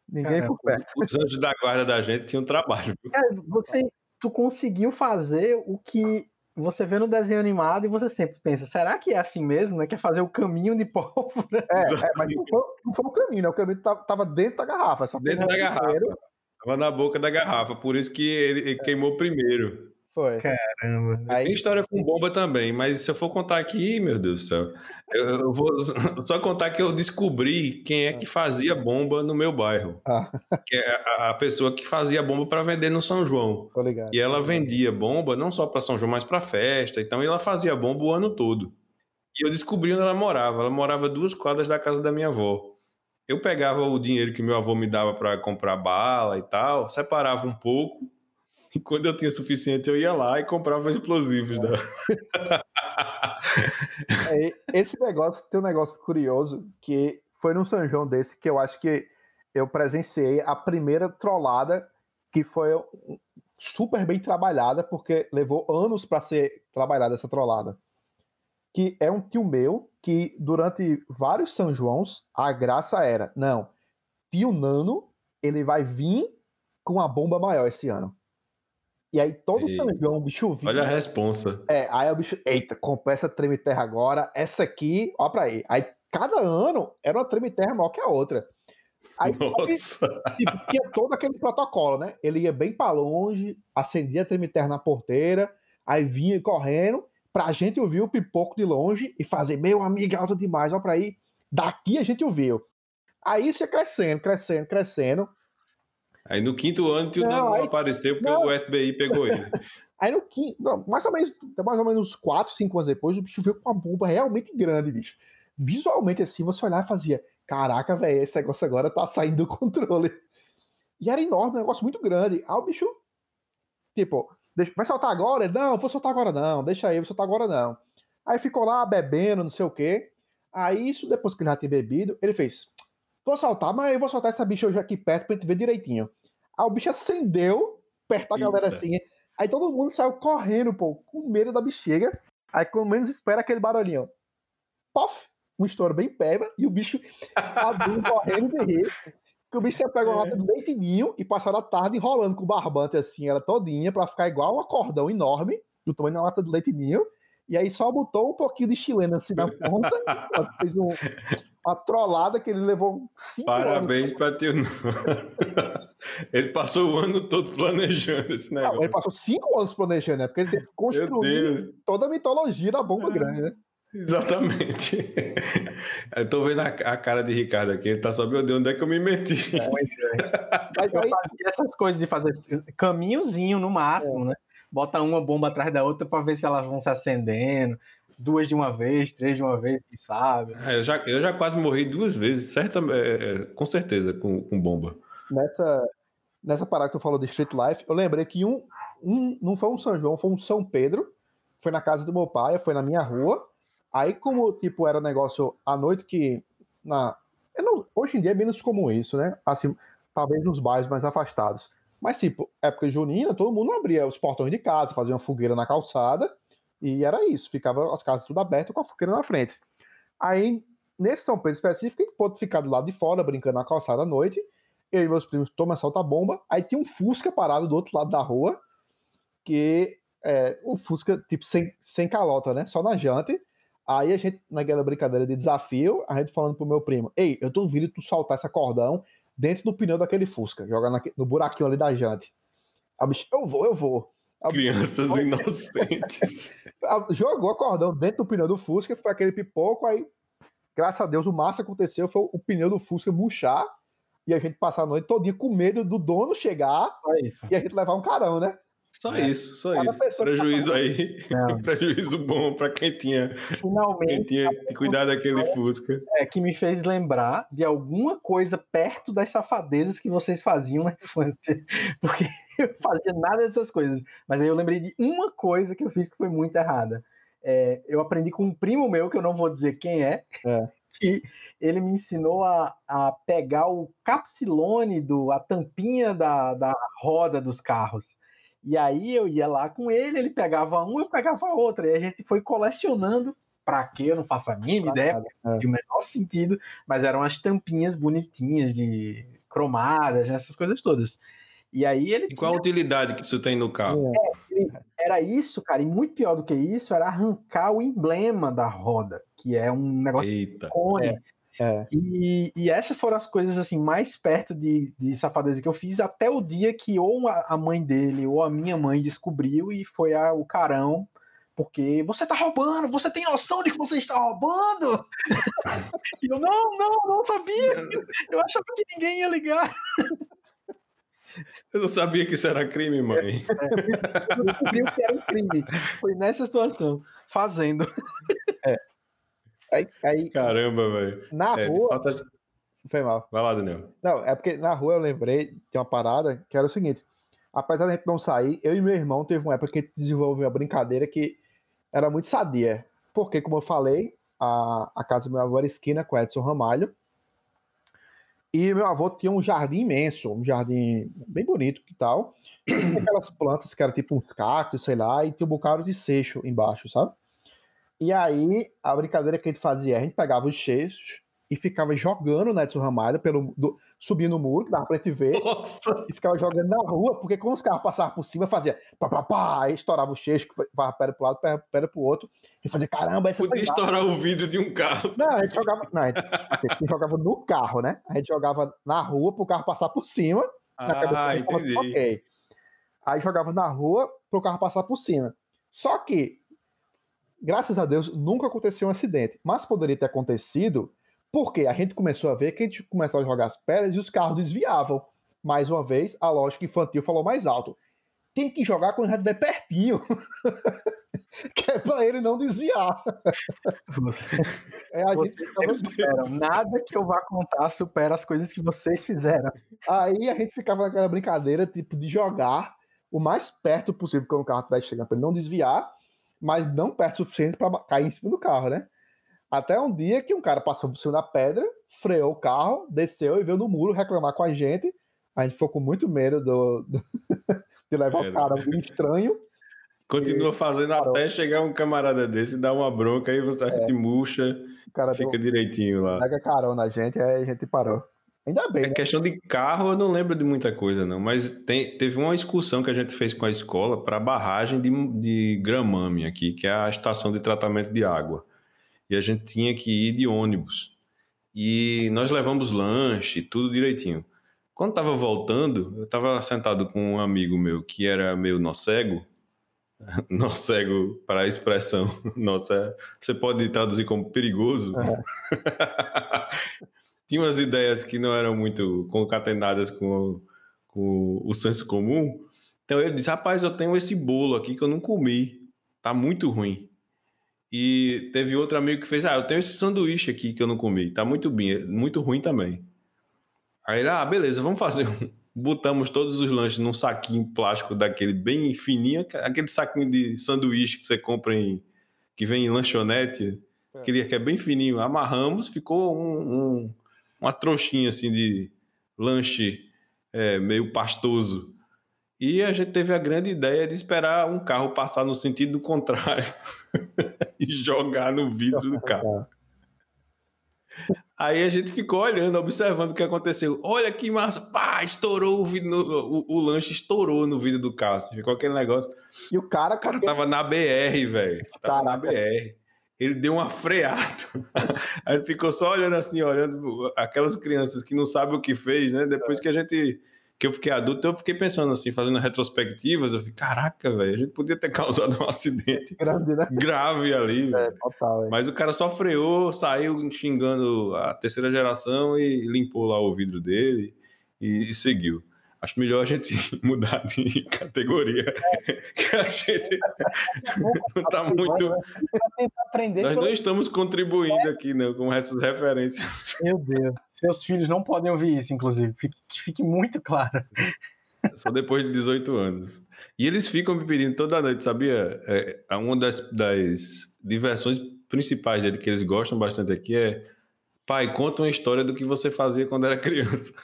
Ninguém Caramba. por perto. Os anjos da guarda da gente tinham trabalho. É, você tu conseguiu fazer o que você vê no desenho animado e você sempre pensa, será que é assim mesmo, né? Quer fazer o caminho de pólvora? É, é mas não foi, não foi, o caminho, né? O caminho tava, tava dentro da garrafa. Só dentro da garrafa. Primeiro. Tava na boca da garrafa, por isso que ele, ele é. queimou primeiro. Foi. Caramba. Aí, Tem história com bomba também, mas se eu for contar aqui, meu Deus do céu, eu, vou só contar que eu descobri quem é que fazia bomba no meu bairro. Ah. Que é a, a pessoa que fazia bomba para vender no São João. tô ligado. E ela vendia bomba não só para São João, mas para festa. Então ela fazia bomba o ano todo. E eu descobri onde ela morava. Ela morava duas quadras da casa da minha avó. Eu pegava o dinheiro que meu avô me dava para comprar bala e tal, separava um pouco. E quando eu tinha suficiente, eu ia lá e comprava explosivos dela. É, esse negócio, tem um negócio curioso que foi num São João desse que eu acho que eu presenciei a primeira trollada que foi super bem trabalhada, porque levou anos para ser trabalhada essa trollada. Que é um tio meu que durante vários São Joãos a graça era, não, tio Nano, ele vai vir com a bomba maior esse ano. E aí todo Ei. João o bicho vinha Olha a responsa. é, aí o bicho, eita, comprei essa treme terra agora, essa aqui, ó pra aí. Aí cada ano era uma treme terra maior que a outra. Aí Nossa. tipo, tinha todo aquele protocolo, né? Ele ia bem pra longe, acendia a treme terra na porteira, aí vinha correndo, pra gente ouvir o pipoco de longe e fazer, meu amigo, é alto demais, ó pra aí. Daqui a gente ouviu. Aí isso ia crescendo, crescendo, crescendo. Aí no quinto ano o tio Não, aí- apareceu porque não. o FBI pegou ele. Aí no quinto, não, mais ou menos, mais ou menos 4, 5 anos depois, o bicho veio com uma bomba realmente grande, bicho. Visualmente assim, você olhar e fazia, caraca, velho, esse negócio agora tá saindo do controle. E era enorme, um negócio muito grande. Aí o bicho, tipo, deixa- vai soltar agora? Não, vou soltar agora não, deixa aí, vou soltar agora não. Aí ficou lá bebendo, não sei o quê. Aí isso, depois que ele já tinha bebido, ele fez, vou soltar, mas eu vou soltar essa bicha hoje aqui perto pra gente ver direitinho. Aí o bicho acendeu perto da galera Eita. assim. Aí todo mundo saiu correndo, pô, com medo da bexiga. Aí quando menos espera aquele barulhinho. Pof! Um estouro bem peba e o bicho abriu correndo de rir. Que o bicho você pega uma lata de leite ninho e passaram a tarde enrolando com o barbante assim, ela todinha, pra ficar igual um acordão enorme, do tamanho da lata de leite ninho. E aí só botou um pouquinho de chilena assim na ponta, fez um- uma trollada que ele levou cinco anos Parabéns pra tio. Ele passou o ano todo planejando esse Não, negócio. ele passou cinco anos planejando, né? Porque ele teve que construir toda a mitologia da bomba grande, né? Exatamente. Eu tô vendo a, a cara de Ricardo aqui, ele tá só, meu Deus, onde é que eu me meti? Mas Eu aí, fazia essas coisas de fazer caminhozinho no máximo, né? Bota uma bomba atrás da outra pra ver se elas vão se acendendo. Duas de uma vez, três de uma vez, quem sabe. É, eu, já, eu já quase morri duas vezes, certa, é, é, com certeza, com, com bomba. nessa, nessa parada que tu falou de Street Life, eu lembrei que um, um não foi um São João, foi um São Pedro. Foi na casa do meu pai, foi na minha rua. Aí, como, tipo, era negócio à noite que. Na, eu não- hoje em dia é menos comum isso, né? Assim, talvez nos bairros mais afastados. Mas, tipo, época junina, todo mundo abria os portões de casa, fazia uma fogueira na calçada, e era isso. Ficava as casas tudo abertas com a fogueira na frente. Aí, nesse São Pedro específico, a gente pôde ficar do lado de fora, brincando na calçada à noite. Eu e meus primos toma solta bomba. Aí tinha um Fusca parado do outro lado da rua, que é um Fusca, tipo, sem, sem calota, né? Só na jante. Aí a gente, naquela brincadeira de desafio, a gente falando pro meu primo: Ei, eu duvido tu soltar essa cordão dentro do pneu daquele Fusca, jogar no buraquinho ali da jante. O bicho, eu vou, eu vou. Crianças inocentes. jogou a cordão dentro do pneu do Fusca, foi aquele pipoco, aí, graças a Deus, o máximo que aconteceu foi o pneu do Fusca murchar e a gente passar a noite todinha com medo do dono chegar e a gente levar um carão, né? Só É. isso, só Cada isso. que tá Prejuízo aí. Prejuízo bom pra quem tinha, quem Finalmente, tinha que cuidar daquele Fusca. é que me fez lembrar de alguma coisa perto das safadezas que vocês faziam na infância. Porque eu fazia nada dessas coisas. Mas aí eu lembrei de uma coisa que eu fiz que foi muito errada. É, eu aprendi com um primo meu, que eu não vou dizer quem é, É. que ele me ensinou a, a pegar o capsilone, do, a tampinha da, da roda dos carros. E aí eu ia lá com ele, ele pegava um, eu pegava a outra. E a gente foi colecionando. Pra quê? Eu não faço a mínima ideia É. de menor sentido, mas eram as tampinhas bonitinhas de cromadas, essas coisas todas. E aí ele E qual a utilidade que isso tem no carro? era isso, cara, e muito pior do que isso era arrancar o emblema da roda, que é um negócio Eita. cone. É. É. E, e essas foram as coisas assim mais perto de, de safadeza que eu fiz até o dia que ou a a mãe dele ou a minha mãe descobriu e foi a, o carão, porque você tá roubando, você tem noção de que você está roubando? e eu, não, não, não sabia. Eu achava que ninguém ia ligar. Eu não sabia que isso era crime, mãe. Eu descobri que era um crime. Foi nessa situação, fazendo. Aí, aí, Caramba, velho. na É, rua. falta Foi mal. Vai lá, Daniel. Não, é porque na rua eu lembrei de uma parada que era o seguinte: apesar da gente não sair, eu e meu irmão teve uma época que a gente desenvolveu uma brincadeira que era muito sadia. Porque, como eu falei, a, a casa do meu avô era esquina com Edson Ramalho. E meu avô tinha um jardim imenso, um jardim bem bonito e tal. E aquelas plantas que eram tipo uns cactos, sei lá, e tinha um bocado de seixo embaixo, sabe? E aí, a brincadeira que a gente fazia, a gente pegava os seixos e ficava jogando na Edson Ramalho, pelo, do, subindo o muro, que dava pra gente ver, Nossa! e ficava jogando na rua, porque quando os carros passavam por cima, fazia pá, pá, pá, aí estourava o cheixo, vai pera pro lado, pera pro outro, e fazia, caramba, essa Podia foi massa." estourar o vidro de um carro. Não, a gente jogava, não, a gente, assim, a gente jogava no carro, né? A gente jogava na rua pro carro passar por cima, Ah, entendi. ok. Aí jogava na rua pro carro passar por cima. Só que, graças a Deus, nunca aconteceu um acidente. Mas poderia ter acontecido porque a gente começou a ver que a gente começou a jogar as pedras e os carros desviavam. Mais uma vez, a lógica infantil falou mais alto. Tem que jogar quando já estiver pertinho. que é pra ele não desviar. É, a gente não. Nada que eu vá contar supera as coisas que vocês fizeram. Aí a gente ficava naquela brincadeira, tipo, de jogar o mais perto possível quando o carro estivesse chegando, para ele não desviar, mas não perto o suficiente para cair em cima do carro, né? Até um dia que um cara passou por cima da pedra, freou o carro, desceu e veio no muro reclamar com a gente. A gente ficou com muito medo do, do- de levar o cara um estranho. Continua fazendo até chegar um camarada desse e dar uma bronca, aí você É. te murcha, fica deu, direitinho lá. pega carona na gente, aí a gente parou. Ainda bem, É né? questão de carro, eu não lembro de muita coisa, não. Mas tem- teve uma excursão que a gente fez com a escola para a barragem de, de Gramame aqui, que é a estação de tratamento de água. E a gente tinha que ir de ônibus. E nós levamos lanche, tudo direitinho. Quando estava voltando, eu estava sentado com um amigo meu que era meio nocego. Nocego para a expressão. Nossa, você pode traduzir como perigoso. tinha umas ideias que não eram muito concatenadas com, com o senso comum. Então ele disse: Rapaz, eu tenho esse bolo aqui que eu não comi, tá muito ruim. E teve outro amigo que fez: Ah, eu tenho esse sanduíche aqui que eu não comi, tá muito bem, muito ruim também. Aí ele: Ah, beleza, vamos fazer um. Botamos todos os lanches num saquinho plástico daquele bem fininho, aquele saquinho de sanduíche que você compra em. que vem em lanchonete, aquele que é bem fininho. Amarramos, ficou um- um, uma trouxinha assim de lanche é, meio pastoso. E a gente teve a grande ideia de esperar um carro passar no sentido contrário e jogar no vidro do carro. Aí a gente ficou olhando, observando o que aconteceu. Olha que massa! Pá, estourou o vidro, no- o, o lanche estourou no vidro do carro. assim, ficou aquele negócio. E o cara, O cara com tava na BR, velho. Tava na Caraca. BR. Ele deu uma freada. Aí ficou só olhando assim, olhando aquelas crianças que não sabem o que fez, né? Depois que a gente. Que eu fiquei adulto, eu fiquei pensando assim, fazendo retrospectivas. Eu fiquei, caraca, velho, a gente podia ter causado um acidente grande, né? grave ali. É, total. Mas o cara só freou, saiu xingando a terceira geração e limpou lá o vidro dele e, e seguiu. Acho melhor a gente mudar de categoria. Que a gente não tá muito. Aprender. Nós não estamos contribuindo aqui, não, com essas referências. Meu Deus. Seus filhos não podem ouvir isso, inclusive. Fique, que fique muito claro. Só depois de 18 anos. E eles ficam me pedindo toda noite, sabia? É, é uma das, das diversões principais dele que eles gostam bastante aqui é pai, conta uma história do que você fazia quando era criança.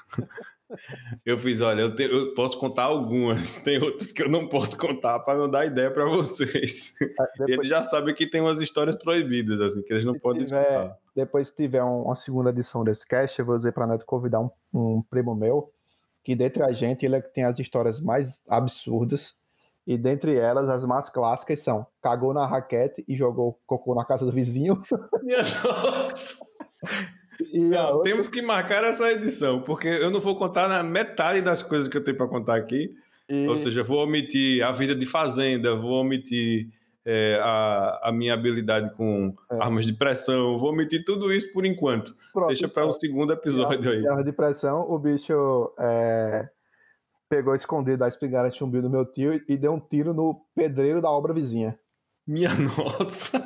Eu fiz, olha, eu, te- eu posso contar algumas, tem outras que eu não posso contar para não dar ideia para vocês. E Depois, eles já sabem que tem umas histórias proibidas, assim, que eles não podem tiver- escutar. depois que tiver um- uma segunda edição desse cast, eu vou dizer pra Neto convidar um, um primo meu, que dentre a gente, ele é que tem as histórias mais absurdas, e dentre elas, as mais clássicas são cagou na raquete e jogou cocô na casa do vizinho, Minha nossa! Não, outra... Temos que marcar essa edição, porque eu não vou contar na metade das coisas que eu tenho para contar aqui. E... Ou seja, vou omitir a vida de fazenda, vou omitir é, a, a, minha habilidade com é. armas de pressão, vou omitir tudo isso por enquanto. Pronto, Deixa para o um então, segundo episódio aí. Armas de pressão, o bicho é, pegou escondido a espingarda de chumbi do meu tio e deu um tiro no pedreiro da obra vizinha. Minha nossa!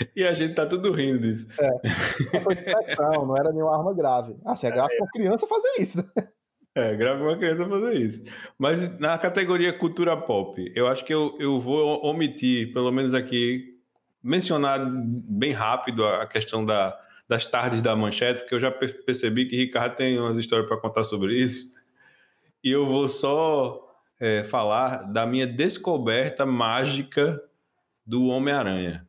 e a gente tá tudo rindo disso. É. Foi pressão, não era nenhuma arma grave. Assim, é grave uma criança fazer isso, né? É, grave uma criança fazer isso. Mas na categoria cultura pop, eu acho que eu, eu vou omitir, pelo menos aqui, mencionar bem rápido a questão da, das tardes da manchete, porque eu já percebi que Ricardo tem umas histórias para contar sobre isso. E eu vou só é, falar da minha descoberta mágica do Homem-Aranha.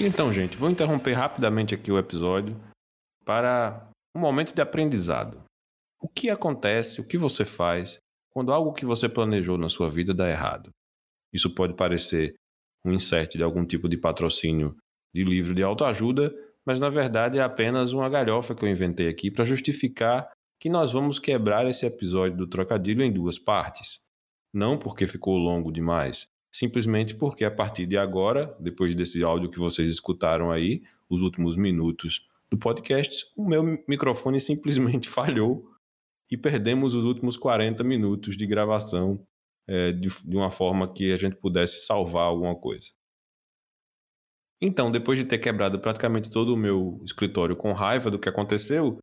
Então, gente, vou interromper rapidamente aqui o episódio para um momento de aprendizado. O que acontece, o que você faz quando algo que você planejou na sua vida dá errado? Isso pode parecer um insert de algum tipo de patrocínio de livro de autoajuda, mas na verdade é apenas uma galhofa que eu inventei aqui para justificar que nós vamos quebrar esse episódio do trocadilho em duas partes. Não porque ficou longo demais, simplesmente porque a partir de agora, depois desse áudio que vocês escutaram aí, os últimos minutos do podcast, o meu microfone simplesmente falhou e perdemos os últimos 40 minutos de gravação é, de, de uma forma que a gente pudesse salvar alguma coisa. Então, depois de ter quebrado praticamente todo o meu escritório com raiva do que aconteceu,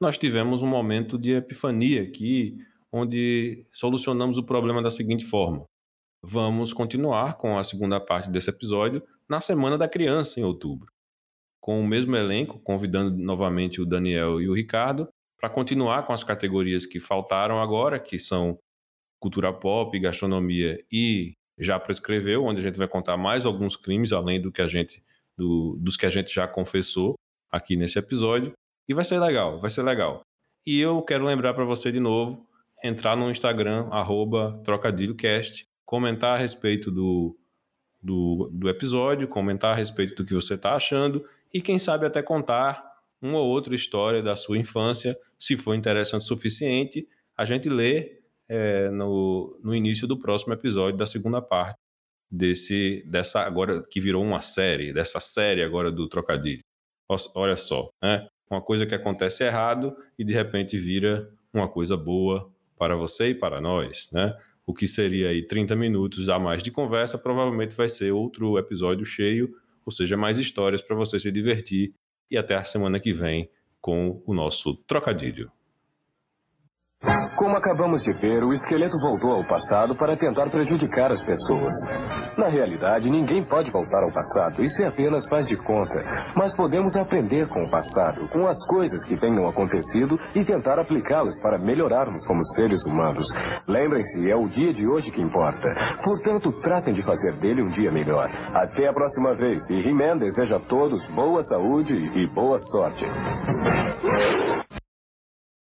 nós tivemos um momento de epifania aqui, onde solucionamos o problema da seguinte forma: vamos continuar com a segunda parte desse episódio na Semana da Criança, em outubro. Com o mesmo elenco, convidando novamente o Daniel e o Ricardo para continuar com as categorias que faltaram agora, que são cultura pop, gastronomia e já prescreveu, onde a gente vai contar mais alguns crimes além do que a gente do, dos que a gente já confessou aqui nesse episódio. E vai ser legal, vai ser legal. E eu quero lembrar para você de novo, entrar no Instagram, trocadilhocast, comentar a respeito do, do, do episódio, comentar a respeito do que você está achando e, quem sabe, até contar uma ou outra história da sua infância, se for interessante o suficiente, a gente lê é, no, no início do próximo episódio da segunda parte desse dessa agora que virou uma série, dessa série agora do trocadilho. Olha só, né? Uma coisa que acontece errado e de repente vira uma coisa boa para você e para nós, né? O que seria aí 30 minutos a mais de conversa, provavelmente vai ser outro episódio cheio, ou seja, mais histórias para você se divertir. E até a semana que vem com o nosso trocadilho. Como acabamos de ver, o esqueleto voltou ao passado para tentar prejudicar as pessoas. Na realidade, ninguém pode voltar ao passado, isso é apenas faz de conta. Mas podemos aprender com o passado, com as coisas que tenham acontecido e tentar aplicá-las para melhorarmos como seres humanos. Lembrem-se, é o dia de hoje que importa. Portanto, tratem de fazer dele um dia melhor. Até a próxima vez e He-Man deseja a todos boa saúde e boa sorte.